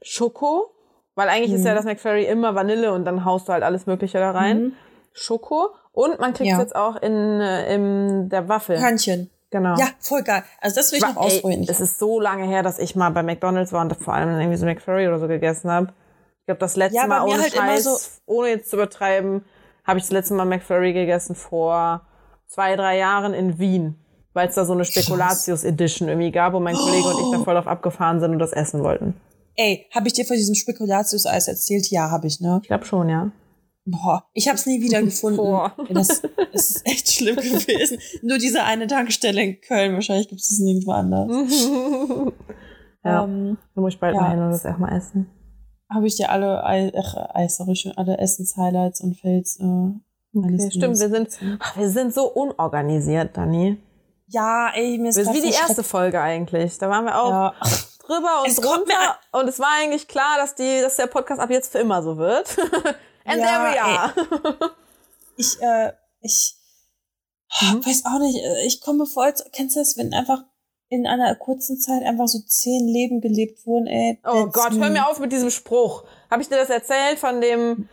[SPEAKER 2] Schoko Weil eigentlich ist ja
[SPEAKER 1] Mhm.
[SPEAKER 2] das McFlurry immer Vanille und dann haust du halt alles Mögliche da rein.
[SPEAKER 1] Mhm.
[SPEAKER 2] Schoko. Und man kriegt
[SPEAKER 1] Ja.
[SPEAKER 2] jetzt auch in, äh, in der Waffel.
[SPEAKER 1] Hörnchen.
[SPEAKER 2] Genau.
[SPEAKER 1] Ja, voll geil. Also das will ich noch ausprobieren.
[SPEAKER 2] Es ist so lange her, dass ich mal bei McDonalds war und vor allem irgendwie so McFlurry oder so gegessen habe. Ich glaube, das letzte
[SPEAKER 1] Ja,
[SPEAKER 2] Mal ohne
[SPEAKER 1] halt
[SPEAKER 2] Scheiß,
[SPEAKER 1] so-
[SPEAKER 2] ohne jetzt zu übertreiben, habe ich das letzte Mal McFlurry gegessen vor zwei, drei Jahren in Wien. Weil es da so eine Spekulatius Edition irgendwie gab, wo mein Kollege und ich da voll drauf abgefahren sind und das essen wollten.
[SPEAKER 1] Ey, habe ich dir von diesem Spekulatius-Eis erzählt? Ja, habe ich, ne?
[SPEAKER 2] Ich glaube schon, ja.
[SPEAKER 1] Boah, ich habe es nie wieder gefunden.
[SPEAKER 2] Boah.
[SPEAKER 1] Das, das ist echt schlimm gewesen. Nur diese eine Tankstelle in Köln. Wahrscheinlich gibt es das nirgendwo anders.
[SPEAKER 2] Ja.
[SPEAKER 1] Ähm,
[SPEAKER 2] Da muss ich bald
[SPEAKER 1] Ja.
[SPEAKER 2] mal hin und das auch mal essen.
[SPEAKER 1] Habe ich dir alle ach, Eis, sorry, schon alle Essens-Highlights und Fails. Äh,
[SPEAKER 2] Okay, stimmt, wir sind, ach, wir sind so unorganisiert, Dani.
[SPEAKER 1] Ja, ey, mir ist
[SPEAKER 2] sind
[SPEAKER 1] grad
[SPEAKER 2] wie die
[SPEAKER 1] voll
[SPEAKER 2] erste Folge eigentlich. Da waren wir auch
[SPEAKER 1] Ja.
[SPEAKER 2] drüber und
[SPEAKER 1] Es
[SPEAKER 2] drunter. Und es war eigentlich klar, dass, die, dass der Podcast ab jetzt für immer so wird. And
[SPEAKER 1] Ja,
[SPEAKER 2] there we are.
[SPEAKER 1] Ich, äh, ich
[SPEAKER 2] Mhm.
[SPEAKER 1] weiß auch nicht, äh, ich komme vor, als, kennst du das, wenn einfach in einer kurzen Zeit einfach so zehn Leben gelebt wurden, ey.
[SPEAKER 2] Oh Gott, hör mir auf mit diesem Spruch. Habe ich dir das erzählt von dem...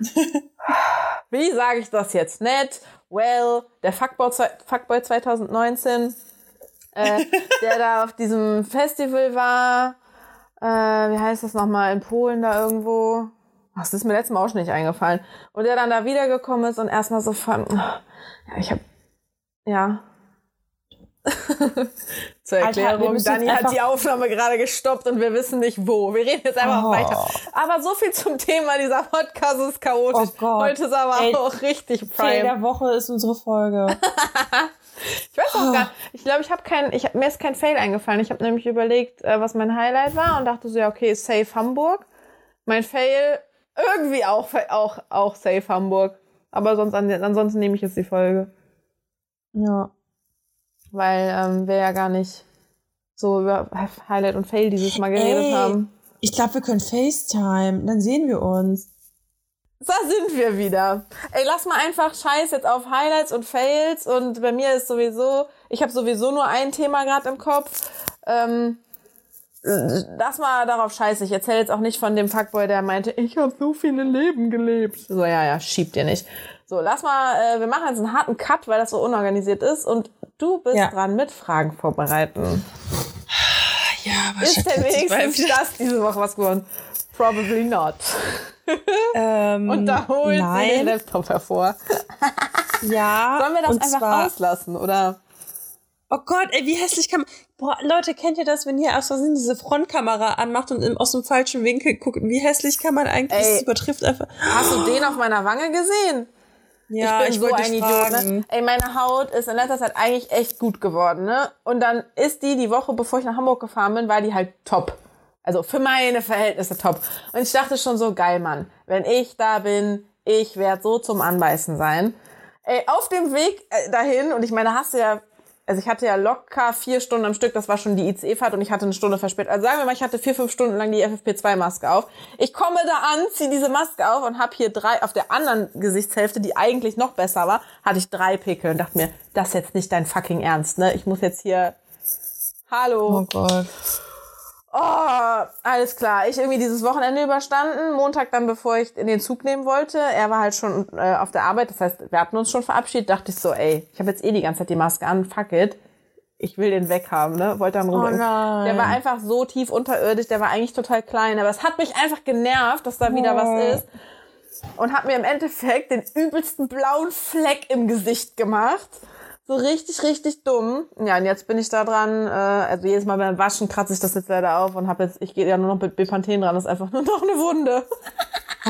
[SPEAKER 2] Wie sage ich das jetzt nett? Well, der Fuckboy, Fuckboy 2019, äh, der da auf diesem Festival war. Äh, wie heißt das nochmal? In Polen da irgendwo. Ach, Das ist mir letztes Mal auch schon nicht eingefallen. Und der dann da wiedergekommen ist und erstmal so von, ja, ich hab, ja. Zur
[SPEAKER 1] Alter,
[SPEAKER 2] Erklärung,
[SPEAKER 1] müssen
[SPEAKER 2] Dani hat die Aufnahme gerade gestoppt und wir wissen nicht wo. Wir reden jetzt einfach
[SPEAKER 1] Oh.
[SPEAKER 2] weiter. Aber so viel zum Thema, dieser Podcast ist chaotisch.
[SPEAKER 1] Oh Gott.
[SPEAKER 2] Heute ist aber
[SPEAKER 1] Ey,
[SPEAKER 2] auch richtig prime.
[SPEAKER 1] der Woche ist unsere Folge.
[SPEAKER 2] Ich weiß auch gar Ich glaube, ich habe kein, ich mir ist kein Fail eingefallen. Ich habe nämlich überlegt, äh, was mein Highlight war und dachte so, ja, okay, safe Hamburg. Mein Fail irgendwie auch, auch, auch safe Hamburg. Aber sonst, an- ansonsten nehme ich jetzt die Folge.
[SPEAKER 1] ja.
[SPEAKER 2] Weil ähm, wir ja gar nicht so über Highlight und Fail dieses Mal geredet
[SPEAKER 1] Ey.
[SPEAKER 2] haben.
[SPEAKER 1] Ich glaube, wir können FaceTime, dann sehen wir uns.
[SPEAKER 2] Da sind wir wieder. Ey, lass mal einfach Scheiß jetzt auf Highlights und Fails. Und bei mir ist sowieso, ich habe sowieso nur ein Thema gerade im Kopf. Ähm, lass mal darauf scheiße. Ich erzähle jetzt auch nicht von dem Fuckboy, der meinte, ich habe so viele Leben gelebt. So, ja, ja, schiebt ihr nicht. So, lass mal, äh, wir machen jetzt einen harten Cut, weil das so unorganisiert ist. Und du bist
[SPEAKER 1] Ja.
[SPEAKER 2] dran mit Fragen vorbereiten.
[SPEAKER 1] Ja,
[SPEAKER 2] Ist denn wenigstens das diese Woche was geworden? Probably not.
[SPEAKER 1] ähm,
[SPEAKER 2] Und da holt sie den
[SPEAKER 1] nein.
[SPEAKER 2] Laptop hervor.
[SPEAKER 1] Ja.
[SPEAKER 2] Sollen wir das einfach
[SPEAKER 1] zwar,
[SPEAKER 2] auslassen, oder?
[SPEAKER 1] Oh Gott, ey, wie hässlich kann man. Boah, Leute, kennt ihr das, wenn ihr aus Versehen diese Frontkamera anmacht und im- aus dem falschen Winkel guckt? Wie hässlich kann man eigentlich?
[SPEAKER 2] Ey.
[SPEAKER 1] Das übertrifft einfach.
[SPEAKER 2] Hast du den auf meiner Wange gesehen?
[SPEAKER 1] Ja,
[SPEAKER 2] ich bin so
[SPEAKER 1] wollte
[SPEAKER 2] ein Idiot. Ne? Ey, meine Haut ist in letzter Zeit eigentlich echt gut geworden, ne? Und dann ist die die Woche, bevor ich nach Hamburg gefahren bin, war die halt top. Also für meine Verhältnisse top. Und ich dachte schon so, geil, Mann. Wenn ich da bin, ich werde so zum Anbeißen sein. Ey, auf dem Weg äh, dahin, und ich meine, hast du ja, also ich hatte ja locker vier Stunden am Stück, das war schon die ICE-Fahrt und ich hatte eine Stunde verspätet. Also sagen wir mal, ich hatte vier, fünf Stunden lang die FFP2-Maske auf. Ich komme da an, ziehe diese Maske auf und habe hier drei, auf der anderen Gesichtshälfte, die eigentlich noch besser war, hatte ich drei Pickel und dachte mir, das ist jetzt nicht dein fucking Ernst, ne? Ich muss jetzt hier, hallo.
[SPEAKER 1] Oh Gott.
[SPEAKER 2] Oh, alles klar. Ich irgendwie dieses Wochenende überstanden. Montag dann, bevor ich in den Zug nehmen wollte. Er war halt schon äh, auf der Arbeit. Das heißt, wir hatten uns schon verabschiedet. Dachte ich so, ey, ich habe jetzt eh die ganze Zeit die Maske an. Fuck it. Ich will den weghaben, ne? Wollte dann rüber.
[SPEAKER 1] Oh nein.
[SPEAKER 2] Der war einfach so tief unterirdisch. Der war eigentlich total klein. Aber es hat mich einfach genervt, dass da wieder
[SPEAKER 1] Oh.
[SPEAKER 2] was ist. Und hat mir im Endeffekt den übelsten blauen Fleck im Gesicht gemacht. So richtig, richtig dumm. Ja, und jetzt bin ich da dran. Äh, also jedes Mal beim Waschen kratze ich das jetzt leider auf und habe jetzt, ich gehe ja nur noch mit Bepanthen dran. Das ist einfach nur noch eine Wunde.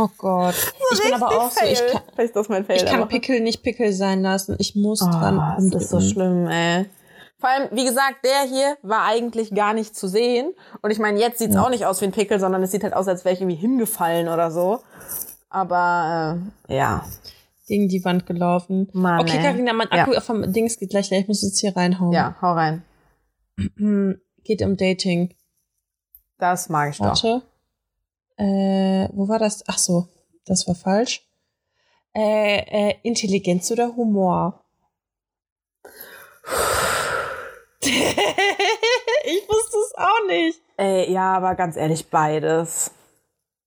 [SPEAKER 1] Oh Gott. ich bin aber auch so, ich
[SPEAKER 2] fail.
[SPEAKER 1] kann,
[SPEAKER 2] Vielleicht das mein Fail.
[SPEAKER 1] ich kann
[SPEAKER 2] aber-
[SPEAKER 1] Pickel nicht Pickel sein lassen. Ich muss dran.
[SPEAKER 2] Ah, das ist so schlimm, ey. Vor allem, wie gesagt, der hier war eigentlich gar nicht zu sehen. Und ich meine, jetzt sieht's auch nicht aus wie ein Pickel, sondern es sieht halt aus, als wäre ich irgendwie hingefallen oder so. Aber äh, ja.
[SPEAKER 1] Gegen die Wand gelaufen.
[SPEAKER 2] Mann,
[SPEAKER 1] okay. Karina, mein
[SPEAKER 2] Ja.
[SPEAKER 1] Akku vom Dings geht gleich leer. Ich muss jetzt hier reinhauen.
[SPEAKER 2] Ja, hau rein.
[SPEAKER 1] Geht um Dating.
[SPEAKER 2] Das mag ich doch.
[SPEAKER 1] Warte. Äh, wo war das? Ach so, das war falsch. Äh, äh, Intelligenz oder Humor? ich wusste es auch nicht.
[SPEAKER 2] Ey, ja, aber ganz ehrlich, beides.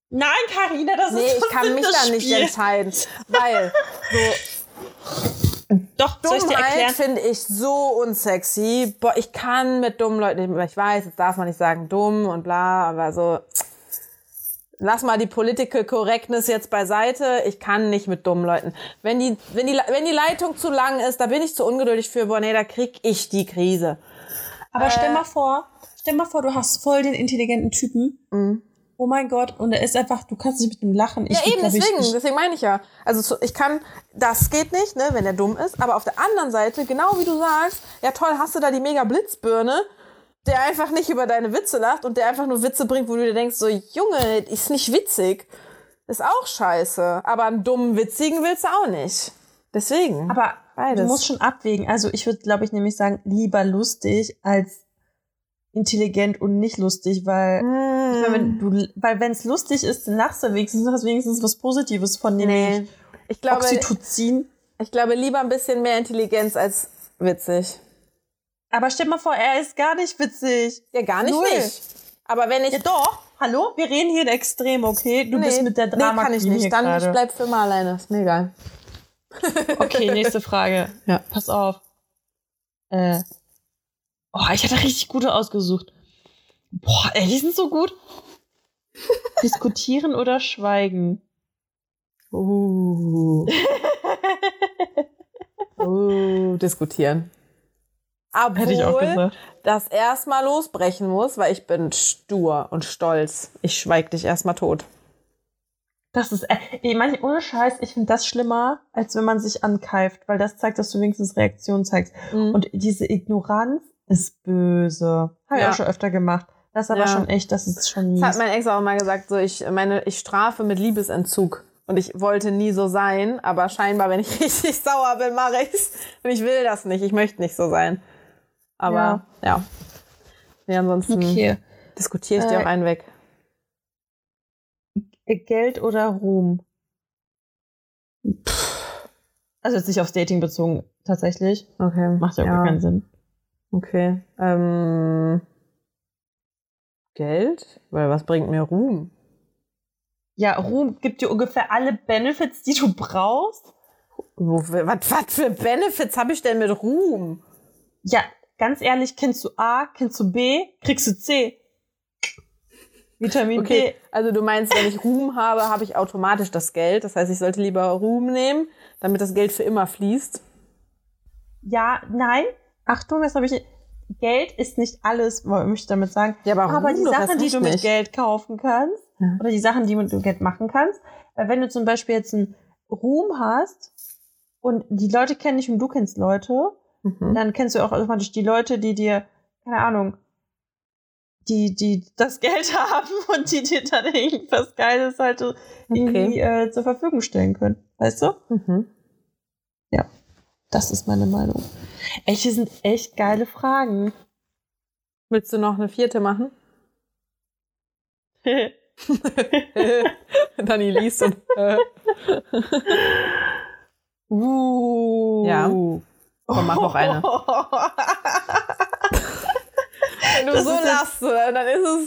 [SPEAKER 1] Nein, Karina, das
[SPEAKER 2] Nee,
[SPEAKER 1] ist
[SPEAKER 2] ich kann mich da nicht
[SPEAKER 1] Spiel.
[SPEAKER 2] entscheiden. Weil so
[SPEAKER 1] Doch,
[SPEAKER 2] Dummheit
[SPEAKER 1] erklären?
[SPEAKER 2] finde ich so unsexy. Boah, ich kann mit dummen Leuten nicht, ich weiß, jetzt darf man nicht sagen dumm und bla, aber so, lass mal die Political Correctness jetzt beiseite. Ich kann nicht mit dummen Leuten. Wenn die, wenn die, wenn die Leitung zu lang ist, da bin ich zu ungeduldig für, boah, nee, da krieg ich die Krise.
[SPEAKER 1] Aber
[SPEAKER 2] Äh.
[SPEAKER 1] stell mal vor, stell mal vor, du hast voll den intelligenten Typen. Oh mein Gott, und er ist einfach, du kannst nicht mit ihm lachen. Ich
[SPEAKER 2] Ja, eben,
[SPEAKER 1] glaub
[SPEAKER 2] deswegen,
[SPEAKER 1] Ich,
[SPEAKER 2] deswegen meine ich ja. Also so- ich kann, das geht nicht, ne, wenn er dumm ist, aber auf der anderen Seite, genau wie du sagst, ja toll, hast du da die mega Blitzbirne, der einfach nicht über deine Witze lacht und der einfach nur Witze bringt, wo du dir denkst, so, Junge, ist nicht witzig. Ist auch scheiße. Aber einen dummen, witzigen willst du auch nicht. Deswegen.
[SPEAKER 1] aber
[SPEAKER 2] Beides.
[SPEAKER 1] du musst schon abwägen. Also ich würde, glaube ich, nämlich sagen, lieber lustig als intelligent und nicht lustig, weil
[SPEAKER 2] Hm.
[SPEAKER 1] weil wenn du, weil wenn es lustig ist, dann lachst du wenigstens, du hast wenigstens was Positives von dem
[SPEAKER 2] nee. Ich glaube,
[SPEAKER 1] Oxytocin.
[SPEAKER 2] ich glaube lieber ein bisschen mehr Intelligenz als witzig.
[SPEAKER 1] Aber stell mal vor, er ist gar nicht witzig.
[SPEAKER 2] Ja, gar nicht
[SPEAKER 1] Null.
[SPEAKER 2] nicht. Aber wenn ich
[SPEAKER 1] Ja doch. Hallo? Wir reden hier in Extrem, okay? Du
[SPEAKER 2] Nee,
[SPEAKER 1] bist mit der Drama
[SPEAKER 2] Nee, kann ich nicht. Dann ich
[SPEAKER 1] gerade.
[SPEAKER 2] bleib für immer alleine. Ist mir egal.
[SPEAKER 1] Okay, nächste Frage.
[SPEAKER 2] Ja.
[SPEAKER 1] Pass auf. Äh. Oh, ich hatte richtig gute ausgesucht. Boah, ey, die sind so gut. Diskutieren oder schweigen?
[SPEAKER 2] Uh. uh, diskutieren. Obwohl
[SPEAKER 1] Hätte ich auch gesagt.
[SPEAKER 2] das erstmal losbrechen muss, weil ich bin stur und stolz. Ich schweig dich erstmal tot.
[SPEAKER 1] Das ist, äh, ey, manchmal, ohne Scheiß, ich finde das schlimmer, als wenn man sich ankeift, weil das zeigt, dass du wenigstens Reaktion zeigst.
[SPEAKER 2] Und
[SPEAKER 1] Und diese Ignoranz ist böse. Habe ich
[SPEAKER 2] Ja.
[SPEAKER 1] auch schon öfter gemacht. Das ist aber
[SPEAKER 2] Ja.
[SPEAKER 1] schon echt, das ist schon mies.
[SPEAKER 2] das hat mein Ex auch mal gesagt, so ich meine, ich strafe mit Liebesentzug. Und ich wollte nie so sein, aber scheinbar, wenn ich richtig sauer bin, mache ich's. Und ich will das nicht. Ich möchte nicht so sein. Aber ja. Nee, ansonsten
[SPEAKER 1] okay.
[SPEAKER 2] diskutiere ich dir
[SPEAKER 1] Äh,
[SPEAKER 2] auch einen weg.
[SPEAKER 1] Geld oder Ruhm? Also jetzt nicht aufs Dating bezogen, tatsächlich.
[SPEAKER 2] Okay.
[SPEAKER 1] Macht ja auch keinen Sinn.
[SPEAKER 2] Okay. Ähm, Geld? Weil was bringt mir Ruhm?
[SPEAKER 1] Ja, Ruhm gibt dir ungefähr alle Benefits, die du brauchst.
[SPEAKER 2] Wo, was, was für Benefits habe ich denn mit Ruhm?
[SPEAKER 1] Ja, ganz ehrlich, kennst du A, kennst du B, kriegst du C. Vitamin
[SPEAKER 2] Okay,
[SPEAKER 1] B.
[SPEAKER 2] also du meinst, wenn ich Ruhm habe, habe ich automatisch das Geld. Das heißt, ich sollte lieber Ruhm nehmen, damit das Geld für immer fließt.
[SPEAKER 1] Ja, nein. Achtung, das habe ich. Geld ist nicht alles, möchte ich damit sagen.
[SPEAKER 2] Ja, aber
[SPEAKER 1] aber die Sachen, die du mit
[SPEAKER 2] nicht.
[SPEAKER 1] Geld kaufen kannst,
[SPEAKER 2] Ja.
[SPEAKER 1] oder die Sachen, die du mit Geld machen kannst, weil wenn du zum Beispiel jetzt einen Ruhm hast und die Leute kennen dich und du kennst Leute,
[SPEAKER 2] Mhm.
[SPEAKER 1] dann kennst du auch automatisch die Leute, die dir, keine Ahnung, die, die das Geld haben und die dir dann irgendwas Geiles halt so irgendwie äh, zur Verfügung stellen können. Weißt du?
[SPEAKER 2] Mhm.
[SPEAKER 1] Das ist meine Meinung. Echt, hier sind echt geile Fragen.
[SPEAKER 2] Willst du noch eine vierte machen? Dani liest und. Äh.
[SPEAKER 1] uh.
[SPEAKER 2] Ja. Komm, mach noch eine. Wenn du
[SPEAKER 1] Das
[SPEAKER 2] so lachst, dann ist es,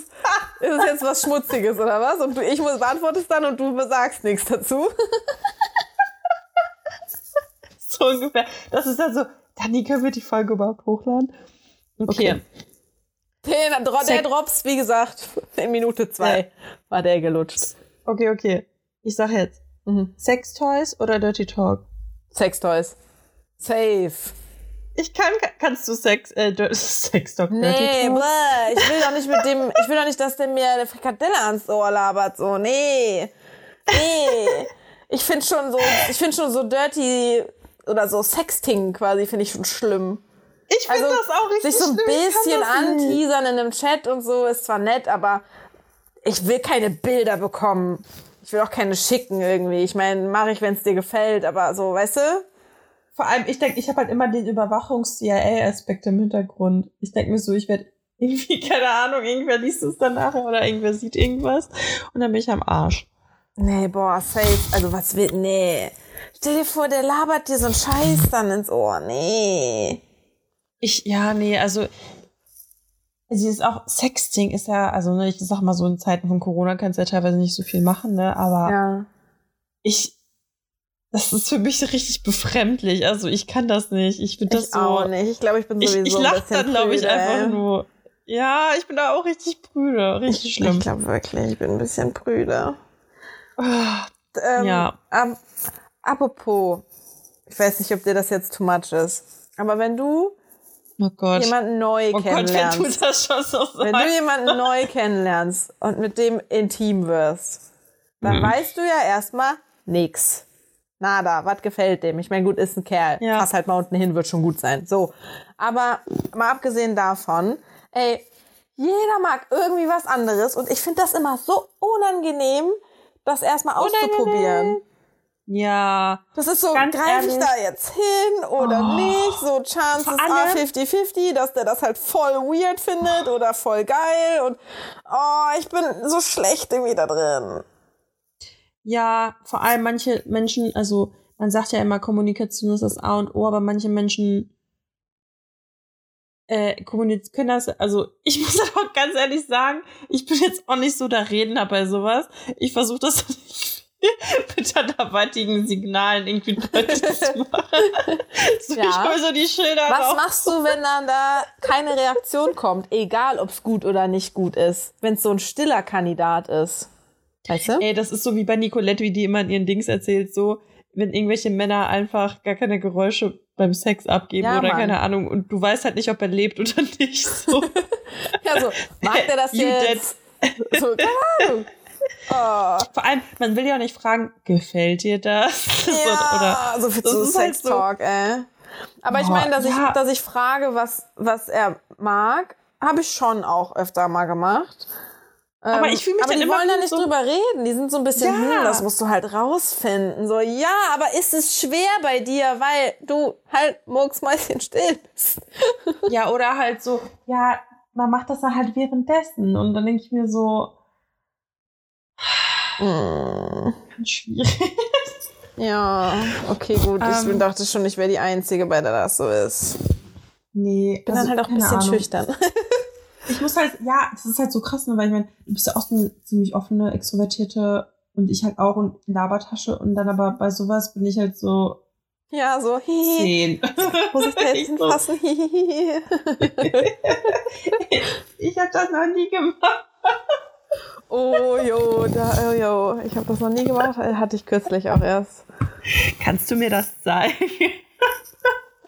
[SPEAKER 2] ist es jetzt was Schmutziges, oder was? Und du, ich muss beantwortest dann und du sagst nichts dazu.
[SPEAKER 1] So ungefähr. Das ist dann so, Dani, können wir die Folge überhaupt hochladen? Okay.
[SPEAKER 2] Den, der
[SPEAKER 1] Sek-
[SPEAKER 2] Drops, wie gesagt, in Minute zwei war der gelutscht.
[SPEAKER 1] Okay, okay. Ich sag jetzt,
[SPEAKER 2] Mhm.
[SPEAKER 1] Sextoys oder Dirty Talk?
[SPEAKER 2] Sextoys. Safe.
[SPEAKER 1] Ich kann, kannst du Sex, äh, Sex Talk, Dirty
[SPEAKER 2] Nee,
[SPEAKER 1] Talk?
[SPEAKER 2] bäh, ich will doch nicht mit dem, ich will doch nicht, dass der mir eine Frikadelle ans Ohr labert, so, nee. Nee. Ich finde schon so, ich finde schon so dirty oder so Sexting quasi, finde ich schon schlimm.
[SPEAKER 1] Ich finde
[SPEAKER 2] Also,
[SPEAKER 1] das auch richtig
[SPEAKER 2] Sich so ein
[SPEAKER 1] schlimm.
[SPEAKER 2] Bisschen anteasern in einem Chat und so ist zwar nett, aber ich will keine Bilder bekommen. Ich will auch keine schicken irgendwie. Ich meine, mache ich, wenn es dir gefällt, aber so, weißt du?
[SPEAKER 1] Vor allem, ich denke, ich habe halt immer den Überwachungs-CIA-Aspekt im Hintergrund. Ich denke mir so, ich werde irgendwie, keine Ahnung, irgendwer liest es dann nachher oder irgendwer sieht irgendwas und dann bin ich am Arsch.
[SPEAKER 2] Nee, boah, safe. Also was will, nee. Stell dir vor, der labert dir so einen Scheiß dann ins Ohr. Nee.
[SPEAKER 1] Ich, ja, nee, also Also ist auch Sexting ist ja, also ne, ich sag mal so in Zeiten von Corona kannst du ja teilweise nicht so viel machen, ne? Aber
[SPEAKER 2] Ja.
[SPEAKER 1] ich, das ist für mich richtig befremdlich. Also ich kann das nicht. Ich finde das
[SPEAKER 2] Ich
[SPEAKER 1] so.
[SPEAKER 2] auch nicht. Ich glaube, ich bin
[SPEAKER 1] Ich,
[SPEAKER 2] sowieso
[SPEAKER 1] ich
[SPEAKER 2] ein
[SPEAKER 1] lache dann, glaube ich, einfach nur. Ja, ich bin da auch richtig prüde. Richtig
[SPEAKER 2] Ich,
[SPEAKER 1] schlimm.
[SPEAKER 2] ich glaube wirklich, ich bin ein bisschen prüde.
[SPEAKER 1] Ah,
[SPEAKER 2] Ähm,
[SPEAKER 1] Ja.
[SPEAKER 2] ab- apropos, ich weiß nicht, ob dir das jetzt too much ist, aber wenn du
[SPEAKER 1] oh Gott.
[SPEAKER 2] jemanden neu
[SPEAKER 1] oh Gott, wenn
[SPEAKER 2] kennenlernst,
[SPEAKER 1] du das schon so
[SPEAKER 2] wenn du jemanden neu kennenlernst und mit dem intim wirst, dann
[SPEAKER 1] Mhm.
[SPEAKER 2] weißt du ja erstmal nix. Nada, was gefällt dem? Ich meine, gut, ist ein Kerl.
[SPEAKER 1] Ja.
[SPEAKER 2] Pass halt mal unten hin, wird schon gut sein. So. Aber mal abgesehen davon, ey, jeder mag irgendwie was anderes und ich finde das immer so unangenehm, das erstmal auszuprobieren.
[SPEAKER 1] Ja.
[SPEAKER 2] Das ist so, greife ich da jetzt hin oder
[SPEAKER 1] Oh.
[SPEAKER 2] nicht? So Chances are
[SPEAKER 1] allem-
[SPEAKER 2] 50-50, dass der das halt voll weird findet oder voll geil und oh, ich bin so schlecht irgendwie da drin.
[SPEAKER 1] Ja, vor allem manche Menschen, also man sagt ja immer, Kommunikation ist das A und O, aber manche Menschen äh, kommunizieren können das, also ich muss aber auch ganz ehrlich sagen, ich bin jetzt auch nicht so der Redner bei sowas. Ich versuche das mit anderweitigen Signalen irgendwie deutlich zu machen. so,
[SPEAKER 2] Ja.
[SPEAKER 1] Ich hol so die Schilder
[SPEAKER 2] Was
[SPEAKER 1] raus.
[SPEAKER 2] machst du, wenn dann da keine Reaktion kommt? Egal, ob es gut oder nicht gut ist. Wenn es so ein stiller Kandidat ist. Weißt du?
[SPEAKER 1] Ey, das ist so wie bei Nicolette, wie die immer in ihren Dings erzählt, so, wenn irgendwelche Männer einfach gar keine Geräusche beim Sex abgeben
[SPEAKER 2] Ja,
[SPEAKER 1] oder
[SPEAKER 2] Mann.
[SPEAKER 1] keine Ahnung und du weißt halt nicht, ob er lebt oder nicht. So.
[SPEAKER 2] Ja, so, mag der das
[SPEAKER 1] You
[SPEAKER 2] jetzt? So, keine Ahnung. Oh.
[SPEAKER 1] Vor allem, man will ja auch nicht fragen, gefällt dir das? So,
[SPEAKER 2] Ja,
[SPEAKER 1] oder,
[SPEAKER 2] so viel zu
[SPEAKER 1] ist halt
[SPEAKER 2] Sex Talk, ey. Aber ich
[SPEAKER 1] Boah,
[SPEAKER 2] meine, dass ich,
[SPEAKER 1] ja.
[SPEAKER 2] dass ich frage, was, was er mag, habe ich schon auch öfter mal gemacht.
[SPEAKER 1] Aber
[SPEAKER 2] Ähm,
[SPEAKER 1] ich fühl mich
[SPEAKER 2] aber
[SPEAKER 1] dann
[SPEAKER 2] die
[SPEAKER 1] immer
[SPEAKER 2] wollen da nicht
[SPEAKER 1] so-
[SPEAKER 2] drüber reden. Die sind so ein bisschen,
[SPEAKER 1] Ja.
[SPEAKER 2] hm, das musst du halt rausfinden. So, ja, aber ist es schwer bei dir, weil du halt mucksmäuschen still bist.
[SPEAKER 1] ja, oder halt so, ja, man macht das dann halt währenddessen und dann denke ich mir so,
[SPEAKER 2] Hm.
[SPEAKER 1] ganz schwierig.
[SPEAKER 2] Ja, okay, gut. Ich
[SPEAKER 1] Ähm.
[SPEAKER 2] dachte schon, ich wäre die Einzige, bei der das so ist.
[SPEAKER 1] Nee,
[SPEAKER 2] Ich bin dann halt auch ein bisschen schüchtern.
[SPEAKER 1] Ich muss halt, ja, das ist halt so krass, ne, weil ich meine, du bist ja auch so eine ziemlich offene, extrovertierte und ich halt auch und Labertasche und dann aber bei sowas bin ich halt so
[SPEAKER 2] Ja, so, hihi.
[SPEAKER 1] zehn.
[SPEAKER 2] Muss ich da jetzt
[SPEAKER 1] Ich
[SPEAKER 2] hinfassen? Hihihi.
[SPEAKER 1] ich habe das noch nie gemacht.
[SPEAKER 2] Oh, jo, da, oh, jo. Ich habe das noch nie gemacht. äh, Hatte ich kürzlich auch erst.
[SPEAKER 1] Kannst du mir das zeigen?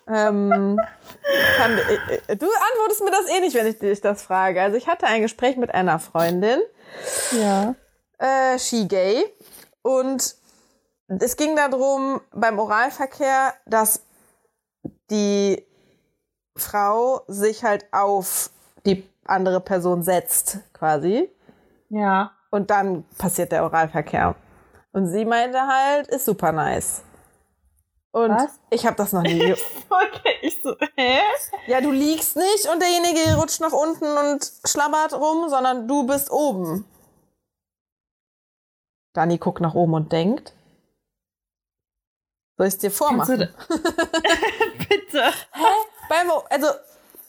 [SPEAKER 2] Ähm, kann, äh, äh, du antwortest mir das eh nicht, wenn ich dich das frage. Also ich hatte ein Gespräch mit einer Freundin,
[SPEAKER 1] Ja.
[SPEAKER 2] äh, she gay, und es ging darum, beim Oralverkehr, dass die Frau sich halt auf die andere Person setzt, quasi.
[SPEAKER 1] Ja.
[SPEAKER 2] Und dann passiert der Oralverkehr. Und sie meinte halt, ist super nice. Und
[SPEAKER 1] Was?
[SPEAKER 2] ich habe das noch nie.
[SPEAKER 1] Okay, ich so, hä?
[SPEAKER 2] ja, du liegst nicht und derjenige rutscht nach unten und schlabbert rum, sondern du bist oben. Dani guckt nach oben und denkt. Soll ich es dir vormachen?
[SPEAKER 1] Bitte.
[SPEAKER 2] Beim, O- also,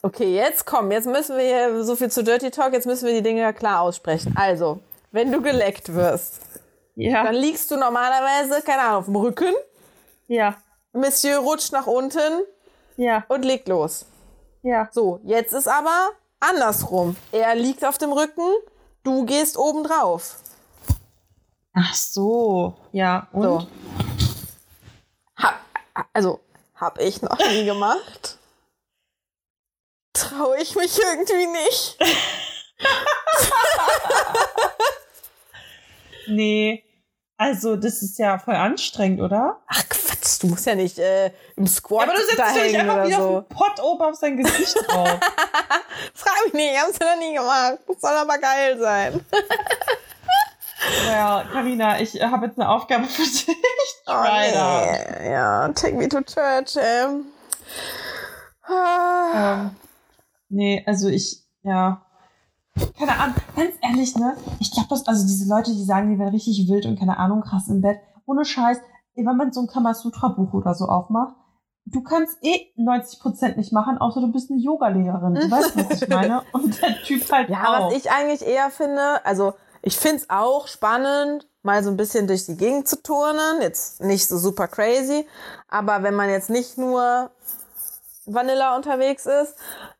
[SPEAKER 2] okay, jetzt komm, jetzt müssen wir hier so viel zu Dirty Talk, jetzt müssen wir die Dinge klar aussprechen. Also, wenn du geleckt wirst,
[SPEAKER 1] Ja.
[SPEAKER 2] dann liegst du normalerweise, keine Ahnung, auf dem Rücken.
[SPEAKER 1] Ja.
[SPEAKER 2] Monsieur rutscht nach unten
[SPEAKER 1] Ja.
[SPEAKER 2] und legt los.
[SPEAKER 1] Ja.
[SPEAKER 2] So, jetzt ist aber andersrum. Er liegt auf dem Rücken, du gehst oben drauf.
[SPEAKER 1] Ach so. Ja. Und?
[SPEAKER 2] So. Ha, also, hab ich noch nie gemacht. Traue ich mich irgendwie nicht.
[SPEAKER 1] Nee. Also, das ist ja voll anstrengend, oder?
[SPEAKER 2] Ach Quatsch, du musst ja nicht äh, im Squat
[SPEAKER 1] Aber du setzt dich einfach wieder
[SPEAKER 2] so.
[SPEAKER 1] auf den Pott oben auf sein Gesicht drauf.
[SPEAKER 2] Frag mich nicht, ich hab's ja noch nie gemacht. Das soll aber geil sein.
[SPEAKER 1] ja, Karina, ich habe jetzt eine Aufgabe für dich.
[SPEAKER 2] Oh, nee. Ja, take me to church, ähm. Ah.
[SPEAKER 1] Ähm, nee, also ich, ja. Keine Ahnung, ganz ehrlich, ne? Ich glaube, dass, also diese Leute, die sagen, die werden richtig wild und keine Ahnung, krass im Bett. Ohne Scheiß, wenn man so ein Kamasutra-Buch oder so aufmacht, du kannst eh 90 Prozent nicht machen, außer du bist eine Yoga-Lehrerin. Du weißt, was ich meine. Und der Typ halt
[SPEAKER 2] Ja,
[SPEAKER 1] auch.
[SPEAKER 2] was ich eigentlich eher finde, also ich find's auch spannend, mal so ein bisschen durch die Gegend zu turnen. Jetzt nicht so super crazy, aber wenn man jetzt nicht nur Vanilla unterwegs ist,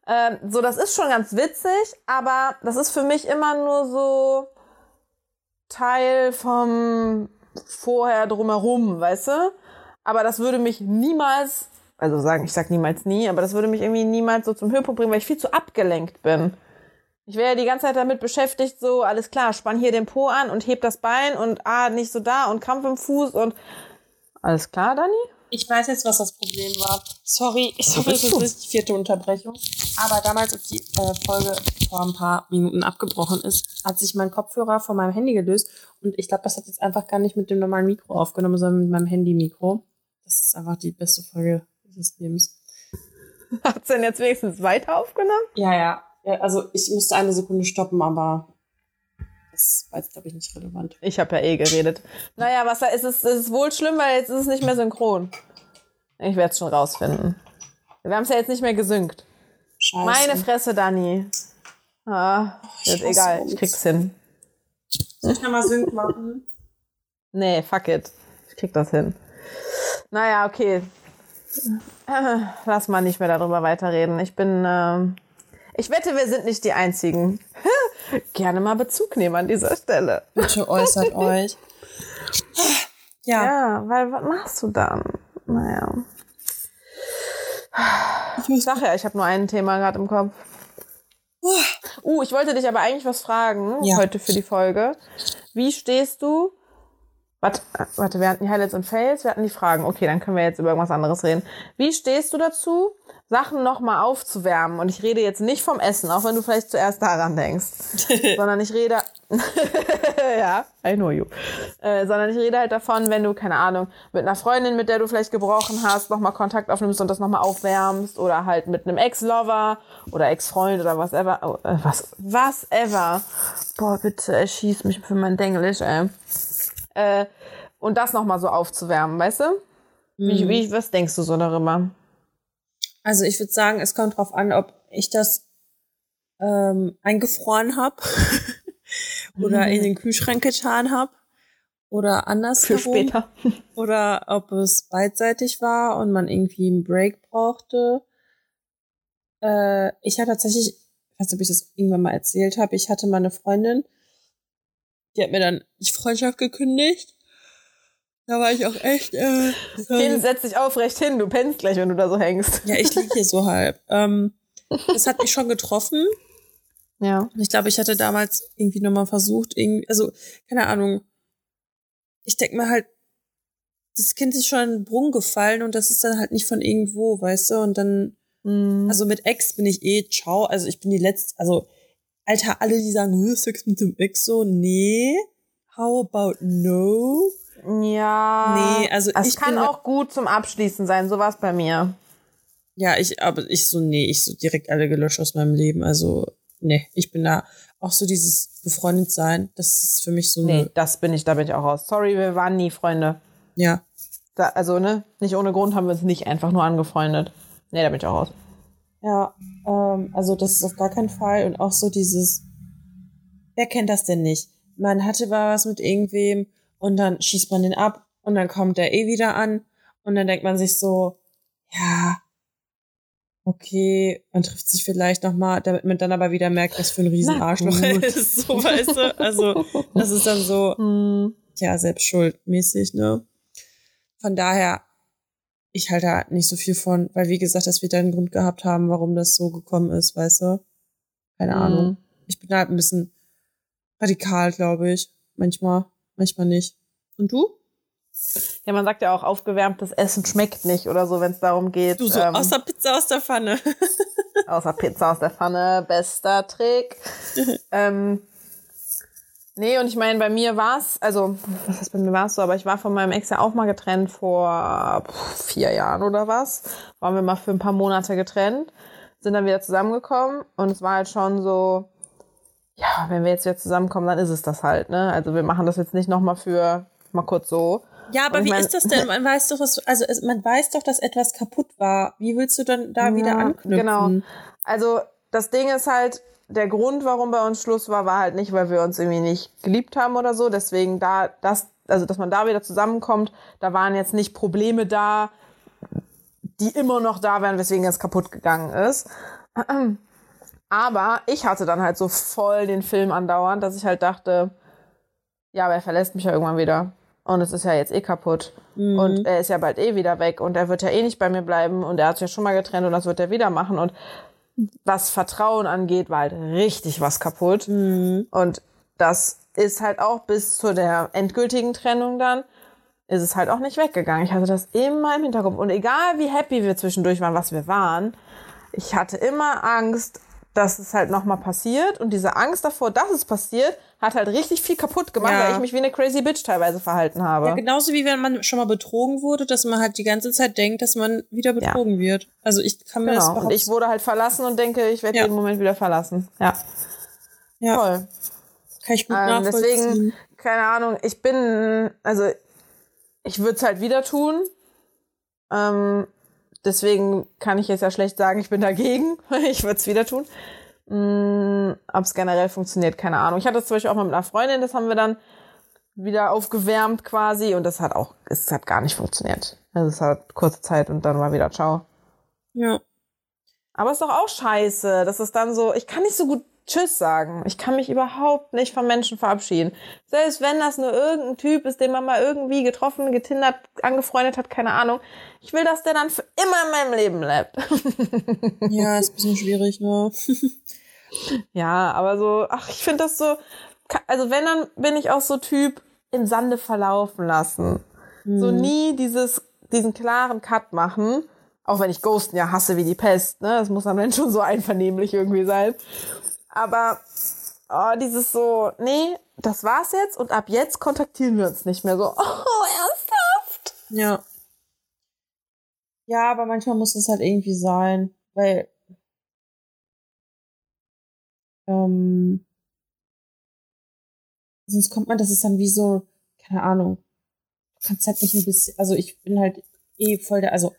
[SPEAKER 2] ähm, so das ist schon ganz witzig, aber das ist für mich immer nur so Teil vom vorher drumherum, weißt du? Aber das würde mich niemals, also sagen, ich sag niemals nie, aber das würde mich irgendwie niemals so zum Höhepunkt bringen, weil ich viel zu abgelenkt bin. Ich wäre ja die ganze Zeit damit beschäftigt, so, alles klar, spann hier den Po an und heb das Bein und ah, nicht so da und Krampf im Fuß und alles klar, Dani?
[SPEAKER 1] Ich weiß jetzt, was das Problem war. Sorry, ich hoffe, das ist nicht die vierte Unterbrechung. Aber damals, als die äh, Folge vor ein paar Minuten abgebrochen ist, hat sich mein Kopfhörer von meinem Handy gelöst. Und ich glaube, das hat jetzt einfach gar nicht mit dem normalen Mikro aufgenommen, sondern mit meinem Handy-Mikro. Das ist einfach die beste Folge dieses Lebens.
[SPEAKER 2] Hat's denn jetzt wenigstens weiter aufgenommen?
[SPEAKER 1] Ja, ja. ja also ich musste eine Sekunde stoppen, aber das war jetzt, glaube ich, nicht relevant.
[SPEAKER 2] Ich habe ja eh geredet. Naja, was da ist, es ist wohl schlimm, weil jetzt ist es nicht mehr synchron. Ich werde es schon rausfinden. Wir haben es ja jetzt nicht mehr gesynkt.
[SPEAKER 1] Scheiße.
[SPEAKER 2] Meine Fresse, Dani. Ah, ist
[SPEAKER 1] hasse
[SPEAKER 2] egal, ich krieg's hin.
[SPEAKER 1] Soll ich nochmal Sync machen?
[SPEAKER 2] Nee, fuck it. Ich krieg das hin. Naja, okay. Äh, Lass mal nicht mehr darüber weiterreden. Ich bin, ähm, ich wette, wir sind nicht die Einzigen. Gerne mal Bezug nehmen an dieser Stelle.
[SPEAKER 1] Bitte äußert euch. Ja.
[SPEAKER 2] Ja, weil was machst du dann? Naja. Ich sag ja, ich habe nur ein Thema gerade im Kopf. Uh, ich wollte dich aber eigentlich was fragen
[SPEAKER 1] Ja.
[SPEAKER 2] heute für die Folge. Wie stehst du? Warte, äh, warte, wir hatten die Highlights und Fails, wir hatten die Fragen. Okay, dann können wir jetzt über irgendwas anderes reden. Wie stehst du dazu, Sachen nochmal aufzuwärmen? Und ich rede jetzt nicht vom Essen, auch wenn du vielleicht zuerst daran denkst. sondern ich rede, ja, I know you. Äh, sondern ich rede halt davon, wenn du, keine Ahnung, mit einer Freundin, mit der du vielleicht gebrochen hast, nochmal Kontakt aufnimmst und das nochmal aufwärmst oder halt mit einem Ex-Lover oder Ex-Freund oder was ever, oh, äh, was, was ever. Boah, bitte, erschieß mich für mein Denglisch, ey. Äh, und das nochmal so aufzuwärmen, weißt du? Wie, wie, was denkst du so darüber?
[SPEAKER 1] Also ich würde sagen, es kommt drauf an, ob ich das ähm, eingefroren habe oder in den Kühlschrank getan habe oder andersherum.
[SPEAKER 2] Für später.
[SPEAKER 1] Oder ob es beidseitig war und man irgendwie einen Break brauchte. Äh, ich hatte tatsächlich, ich weiß nicht, ob ich das irgendwann mal erzählt habe, ich hatte mal eine Freundin, die hat mir dann die Freundschaft gekündigt. Da war ich auch echt. Äh,
[SPEAKER 2] Hin, setz dich aufrecht hin, du pennst gleich, wenn du da so hängst.
[SPEAKER 1] ja, ich liege hier so halb. Ähm, das hat mich schon getroffen.
[SPEAKER 2] Ja.
[SPEAKER 1] Und ich glaube, ich hatte damals irgendwie nochmal versucht, irgendwie, also, keine Ahnung. Ich denke mir halt, das Kind ist schon in den Brunnen gefallen und das ist dann halt nicht von irgendwo, weißt du? Und dann,
[SPEAKER 2] Mhm.
[SPEAKER 1] also mit Ex bin ich eh ciao. Also ich bin die letzte, also, Alter, alle, die sagen, "Hö, Sex mit dem Ex, so, nee. How about no?
[SPEAKER 2] Ja.
[SPEAKER 1] Nee, also
[SPEAKER 2] es
[SPEAKER 1] ich
[SPEAKER 2] kann auch gut zum Abschließen sein, so war's bei mir.
[SPEAKER 1] Ja, ich, aber ich so, nee, ich so direkt alle gelöscht aus meinem Leben. Also, nee, ich bin da auch so dieses befreundet sein, das ist für mich so
[SPEAKER 2] Nee, das bin ich, da bin ich auch raus. Sorry, wir waren nie Freunde.
[SPEAKER 1] ja,
[SPEAKER 2] Da, also, ne, nicht ohne Grund haben wir uns nicht einfach nur angefreundet. Nee, da bin ich auch raus.
[SPEAKER 1] Ja, ähm, also das ist auf gar keinen Fall. Und auch so dieses, wer kennt das denn nicht? Man hatte was mit irgendwem und dann schießt man den ab und dann kommt der eh wieder an und dann denkt man sich so, ja, okay, man trifft sich vielleicht nochmal, damit man dann aber wieder merkt, was für ein riesen
[SPEAKER 2] Na
[SPEAKER 1] Arschloch er ist, so weißt du. Also das ist dann so,
[SPEAKER 2] Hm.
[SPEAKER 1] ja, selbst schuldmäßig, ne? Von daher, ich halte da nicht so viel von, weil wie gesagt, dass wir da einen Grund gehabt haben, warum das so gekommen ist, weißt du? Keine Ahnung.
[SPEAKER 2] Mhm.
[SPEAKER 1] Ich bin halt ein bisschen radikal, glaube ich. Manchmal, manchmal nicht. Und du?
[SPEAKER 2] Ja, man sagt ja auch, aufgewärmtes Essen schmeckt nicht oder so, wenn es darum geht.
[SPEAKER 1] Du so,
[SPEAKER 2] ähm,
[SPEAKER 1] außer Pizza aus der Pfanne.
[SPEAKER 2] Außer Pizza aus der Pfanne, bester Trick. ähm, nee, und ich meine, bei mir war's, also, was heißt bei mir war's so, aber ich war von meinem Ex ja auch mal getrennt vor vier Jahren oder was. Waren wir mal für ein paar Monate getrennt, sind dann wieder zusammengekommen und es war halt schon so, ja, wenn wir jetzt wieder zusammenkommen, dann ist es das halt, ne? Also wir machen das jetzt nicht nochmal für mal kurz so,
[SPEAKER 1] Ja, aber wie
[SPEAKER 2] mein-
[SPEAKER 1] ist das denn? Man weiß doch, was, also es, man weiß doch, dass etwas kaputt war. Wie willst du dann da wieder
[SPEAKER 2] Ja,
[SPEAKER 1] anknüpfen?
[SPEAKER 2] Genau. Also das Ding ist halt, der Grund, warum bei uns Schluss war, war halt nicht, weil wir uns irgendwie nicht geliebt haben oder so. Deswegen da, das, also dass man da wieder zusammenkommt, da waren jetzt nicht Probleme da, die immer noch da wären, weswegen es kaputt gegangen ist. Aber ich hatte dann halt so voll den Film andauernd, dass ich halt dachte, ja, aber er verlässt mich ja irgendwann wieder. Und es ist ja jetzt eh kaputt.
[SPEAKER 1] Mhm.
[SPEAKER 2] Und er ist ja bald eh wieder weg und er wird ja eh nicht bei mir bleiben und er hat sich ja schon mal getrennt und das wird er wieder machen. Und was Vertrauen angeht, war halt richtig was kaputt.
[SPEAKER 1] Mhm.
[SPEAKER 2] Und das ist halt auch bis zu der endgültigen Trennung dann, ist es halt auch nicht weggegangen. Ich hatte das immer im Hinterkopf. Und egal wie happy wir zwischendurch waren, was wir waren, ich hatte immer Angst, dass es halt nochmal passiert. Und diese Angst davor, dass es passiert, hat halt richtig viel kaputt gemacht,
[SPEAKER 1] Ja.
[SPEAKER 2] weil ich mich wie eine crazy Bitch teilweise verhalten habe.
[SPEAKER 1] Ja, genauso wie wenn man schon mal betrogen wurde, dass man halt die ganze Zeit denkt, dass man wieder betrogen wird. Also ich kann mir das
[SPEAKER 2] Genau. Und
[SPEAKER 1] überhaupt
[SPEAKER 2] ich wurde halt verlassen und denke, ich werde
[SPEAKER 1] Ja.
[SPEAKER 2] jeden Moment wieder verlassen. Ja.
[SPEAKER 1] ja,
[SPEAKER 2] Toll.
[SPEAKER 1] kann ich gut
[SPEAKER 2] Ähm,
[SPEAKER 1] nachvollziehen.
[SPEAKER 2] deswegen, keine Ahnung, ich bin, also ich würde es halt wieder tun. Ähm, deswegen kann ich jetzt ja schlecht sagen, ich bin dagegen. ich würde es wieder tun. Mm, Ob es generell funktioniert, keine Ahnung. Ich hatte es zum Beispiel auch mal mit einer Freundin, das haben wir dann wieder aufgewärmt quasi und das hat auch, es hat gar nicht funktioniert. Also es hat kurze Zeit und dann war wieder ciao.
[SPEAKER 1] ja.
[SPEAKER 2] Aber es ist doch auch scheiße, dass es dann so, ich kann nicht so gut Tschüss sagen. Ich kann mich überhaupt nicht von Menschen verabschieden. Selbst wenn das nur irgendein Typ ist, den man mal irgendwie getroffen, getindert, angefreundet hat, keine Ahnung. Ich will, dass der dann für immer in meinem Leben bleibt.
[SPEAKER 1] ja, ist ein bisschen schwierig, ne?
[SPEAKER 2] ja, aber so, ach, ich finde das so, also wenn, dann bin ich auch so Typ im Sande verlaufen lassen. So nie dieses, diesen klaren Cut machen. Auch wenn ich Ghosten ja hasse wie die Pest, ne? Das muss am Ende schon so einvernehmlich irgendwie sein. Aber oh, dieses so, nee, das war's jetzt und ab jetzt kontaktieren wir uns nicht mehr so. Oh, ernsthaft?
[SPEAKER 1] Ja. Ja, aber manchmal muss es halt irgendwie sein, weil ähm, sonst kommt man, das ist dann wie so, keine Ahnung, du kannst halt nicht ein bisschen, also ich bin halt eh voll der, also,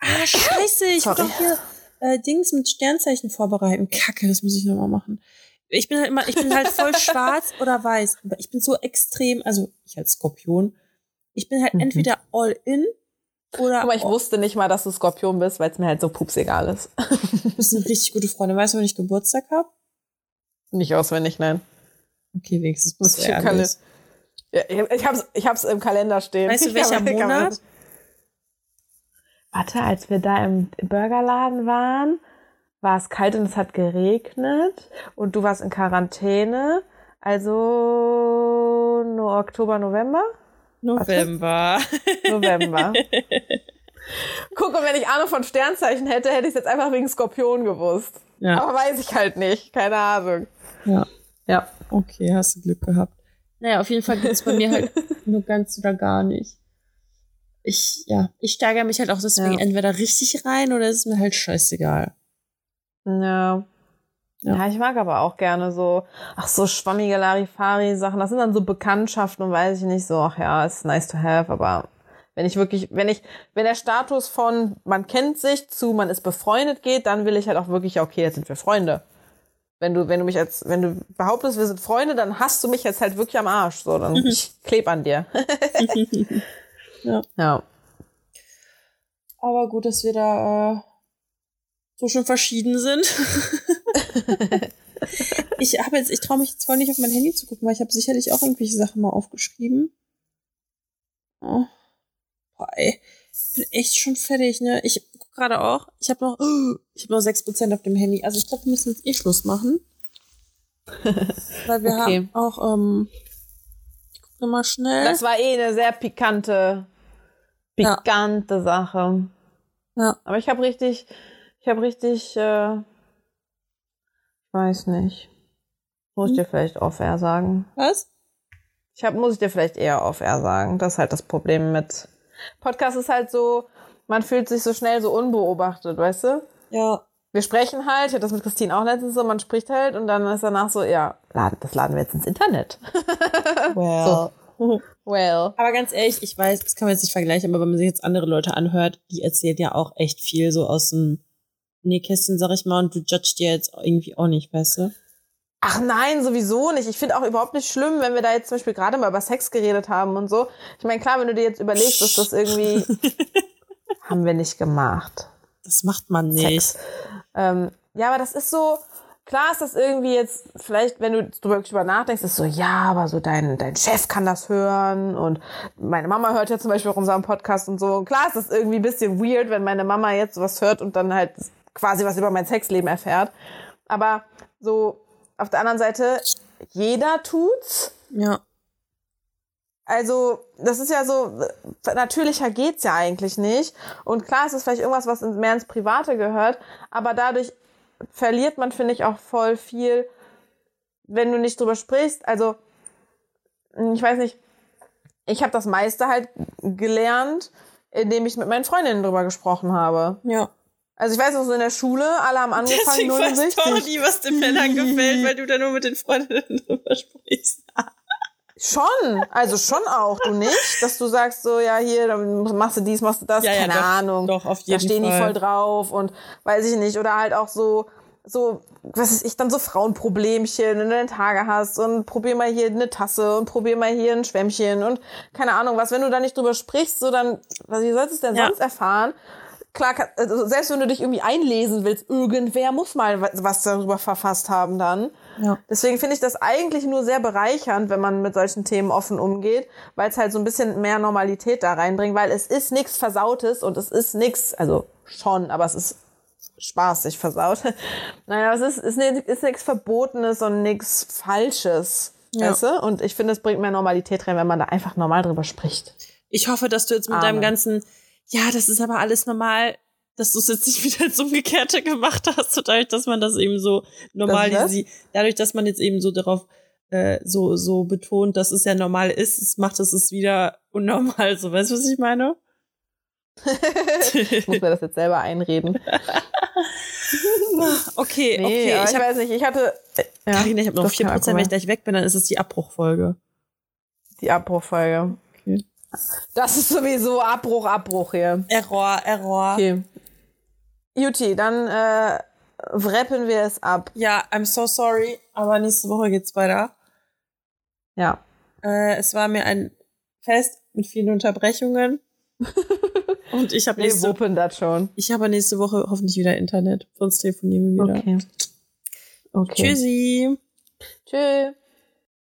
[SPEAKER 1] ah, scheiße, ich
[SPEAKER 2] Sorry.
[SPEAKER 1] doch hier äh, Dings mit Sternzeichen vorbereiten. Kacke, das muss ich nochmal machen. Ich bin halt immer, ich bin halt voll schwarz oder weiß, aber ich bin so extrem, also ich als Skorpion, ich bin halt
[SPEAKER 2] Mhm.
[SPEAKER 1] entweder all in oder
[SPEAKER 2] Aber ich
[SPEAKER 1] all-
[SPEAKER 2] wusste nicht mal, dass du Skorpion bist, weil es mir halt so pups egal ist.
[SPEAKER 1] Du bist eine richtig gute Freundin. Weißt du, wann ich Geburtstag habe?
[SPEAKER 2] nicht auswendig, nein.
[SPEAKER 1] Okay, wenigstens
[SPEAKER 2] Muss
[SPEAKER 1] bist du
[SPEAKER 2] ich. Ja, ich, ich hab's, ich hab's im Kalender stehen.
[SPEAKER 1] Weißt du,
[SPEAKER 2] Ich
[SPEAKER 1] welcher Monat?
[SPEAKER 2] Warte, als wir da im Burgerladen waren, war es kalt und es hat geregnet und du warst in Quarantäne. Also nur Oktober, November?
[SPEAKER 1] November.
[SPEAKER 2] November. Guck, und wenn ich Ahnung von Sternzeichen hätte, hätte ich jetzt einfach wegen Skorpion gewusst.
[SPEAKER 1] Ja.
[SPEAKER 2] Aber weiß ich halt nicht. Keine Ahnung.
[SPEAKER 1] Ja.
[SPEAKER 2] Ja.
[SPEAKER 1] Okay, hast du Glück gehabt. Naja, auf jeden Fall gibt's bei mir halt nur ganz oder gar nicht. Ich, ja, ich steigere mich halt auch deswegen
[SPEAKER 2] Ja.
[SPEAKER 1] entweder richtig rein oder ist mir halt scheißegal.
[SPEAKER 2] Ja.
[SPEAKER 1] Ja.
[SPEAKER 2] Ja, ich mag aber auch gerne so, ach so schwammige Larifari-Sachen. Das sind dann so Bekanntschaften und weiß ich nicht so, ach ja, ist nice to have, aber wenn ich wirklich, wenn ich, wenn der Status von man kennt sich zu man ist befreundet geht, dann will ich halt auch wirklich, ja, okay, jetzt sind wir Freunde. Wenn du, wenn du mich als, wenn du behauptest, wir sind Freunde, dann hast du mich jetzt halt wirklich am Arsch, so, dann ich kleb an dir.
[SPEAKER 1] Ja.
[SPEAKER 2] Ja.
[SPEAKER 1] Aber gut, dass wir da äh, so schon verschieden sind. ich habe jetzt, ich traue mich jetzt voll nicht auf mein Handy zu gucken, weil ich habe sicherlich auch irgendwelche Sachen mal aufgeschrieben. Oh. Boah, ey. Ich bin echt schon fertig, ne? Ich guck gerade auch. Ich habe noch, ich habe noch 6% auf dem Handy. Also ich glaube, wir müssen jetzt eh Schluss machen. Weil wir
[SPEAKER 2] Okay.
[SPEAKER 1] haben auch, ähm, mal schnell.
[SPEAKER 2] Das war eh eine sehr pikante,
[SPEAKER 1] Ja.
[SPEAKER 2] pikante Sache.
[SPEAKER 1] ja.
[SPEAKER 2] Aber ich habe richtig, ich habe richtig, äh, ich weiß nicht. Muss ich dir vielleicht off-air sagen.
[SPEAKER 1] Was?
[SPEAKER 2] Ich hab, muss ich dir vielleicht eher off-air sagen. Das ist halt das Problem mit Podcast ist halt so, man fühlt sich so schnell so unbeobachtet, weißt du?
[SPEAKER 1] Ja.
[SPEAKER 2] Wir sprechen halt, ich hatte das mit Christine auch letztens so, man spricht halt und dann ist danach so, ja, laden, das laden wir jetzt ins Internet.
[SPEAKER 1] Well.
[SPEAKER 2] So. well.
[SPEAKER 1] Aber ganz ehrlich, ich weiß, das kann man jetzt nicht vergleichen, aber wenn man sich jetzt andere Leute anhört, die erzählen ja auch echt viel so aus dem Nähkästchen, sag ich mal, und du judgst dir jetzt irgendwie auch nicht, weißt du?
[SPEAKER 2] Ach nein, sowieso nicht. Ich finde auch überhaupt nicht schlimm, wenn wir da jetzt zum Beispiel gerade mal über Sex geredet haben und so. Ich meine, klar, wenn du dir jetzt überlegst, dass das irgendwie haben wir nicht gemacht.
[SPEAKER 1] Das macht man nicht.
[SPEAKER 2] Ähm, ja, aber das ist so, klar ist das irgendwie jetzt, vielleicht, wenn du drüber nachdenkst, ist so, ja, aber so dein, dein Chef kann das hören und meine Mama hört ja zum Beispiel auch unseren Podcast und so. Und klar ist das irgendwie ein bisschen weird, wenn meine Mama jetzt sowas hört und dann halt quasi was über mein Sexleben erfährt. Aber so, auf der anderen Seite, jeder tut's.
[SPEAKER 1] Ja.
[SPEAKER 2] Also, das ist ja so, natürlicher geht's ja eigentlich nicht. Und klar ist es vielleicht irgendwas, was mehr ins Private gehört, aber dadurch verliert man, finde ich, auch voll viel, wenn du nicht drüber sprichst. Also, ich weiß nicht, ich habe das meiste halt gelernt, indem ich mit meinen Freundinnen drüber gesprochen habe.
[SPEAKER 1] Ja.
[SPEAKER 2] Also ich weiß auch so in der Schule, alle haben angefangen,
[SPEAKER 1] Deswegen
[SPEAKER 2] nur
[SPEAKER 1] du auch nie, was den Männern gefällt, weil du da nur mit den Freundinnen drüber sprichst.
[SPEAKER 2] Schon, also schon auch, du nicht, dass du sagst so, ja hier, dann machst du dies, machst du das,
[SPEAKER 1] Ja, ja,
[SPEAKER 2] keine
[SPEAKER 1] doch,
[SPEAKER 2] Ahnung.
[SPEAKER 1] doch, auf
[SPEAKER 2] Da
[SPEAKER 1] jeden
[SPEAKER 2] stehen die
[SPEAKER 1] Fall.
[SPEAKER 2] voll drauf und weiß ich nicht, oder halt auch so, so, was ist ich, dann so Frauenproblemchen, wenn du deine Tage hast und probier mal hier eine Tasse und probier mal hier ein Schwämmchen und keine Ahnung was, wenn du da nicht drüber sprichst, so dann, was, wie sollst du es denn
[SPEAKER 1] Ja.
[SPEAKER 2] sonst erfahren? Klar, also selbst wenn du dich irgendwie einlesen willst, irgendwer muss mal wa- was darüber verfasst haben dann.
[SPEAKER 1] Ja.
[SPEAKER 2] Deswegen finde ich das eigentlich nur sehr bereichernd, wenn man mit solchen Themen offen umgeht, weil es halt so ein bisschen mehr Normalität da reinbringt, weil es ist nichts Versautes und es ist nichts, also schon, aber es ist spaßig versaut. Naja, es ist, ist, ist nichts Verbotenes und nichts Falsches.
[SPEAKER 1] Ja.
[SPEAKER 2] Weißt du? Und ich finde, es bringt mehr Normalität rein, wenn man da einfach normal drüber spricht.
[SPEAKER 1] Ich hoffe, dass du jetzt mit
[SPEAKER 2] Amen.
[SPEAKER 1] deinem ganzen, ja, das ist aber alles normal, dass du es jetzt nicht wieder ins Umgekehrte gemacht hast, so dadurch, dass man das eben so normalisiert, dadurch, dass man jetzt eben so darauf äh, so, so betont, dass es ja normal ist, es macht es es wieder unnormal, so, weißt du, was ich meine?
[SPEAKER 2] Ich muss mir das jetzt selber einreden.
[SPEAKER 1] Okay,
[SPEAKER 2] Nee,
[SPEAKER 1] okay, ich
[SPEAKER 2] ich,
[SPEAKER 1] habe
[SPEAKER 2] weiß nicht, ich hatte ja,
[SPEAKER 1] Carina, ich habe noch
[SPEAKER 2] das
[SPEAKER 1] 4%,
[SPEAKER 2] kann
[SPEAKER 1] wenn ich gleich weg bin, dann ist es die Abbruchfolge.
[SPEAKER 2] die Abbruchfolge. Das ist sowieso Abbruch, Abbruch hier.
[SPEAKER 1] Error, Error.
[SPEAKER 2] Okay. Juti, dann äh, wrappen wir es ab.
[SPEAKER 1] Ja, I'm so sorry, aber nächste Woche geht's weiter.
[SPEAKER 2] Ja.
[SPEAKER 1] Äh, es war mir ein Fest mit vielen Unterbrechungen. Und ich habe
[SPEAKER 2] Wir
[SPEAKER 1] nächste,
[SPEAKER 2] wuppen das schon.
[SPEAKER 1] ich habe nächste Woche hoffentlich wieder Internet. Sonst telefonieren wir wieder.
[SPEAKER 2] Okay. Okay.
[SPEAKER 1] Tschüssi.
[SPEAKER 2] Tschüss.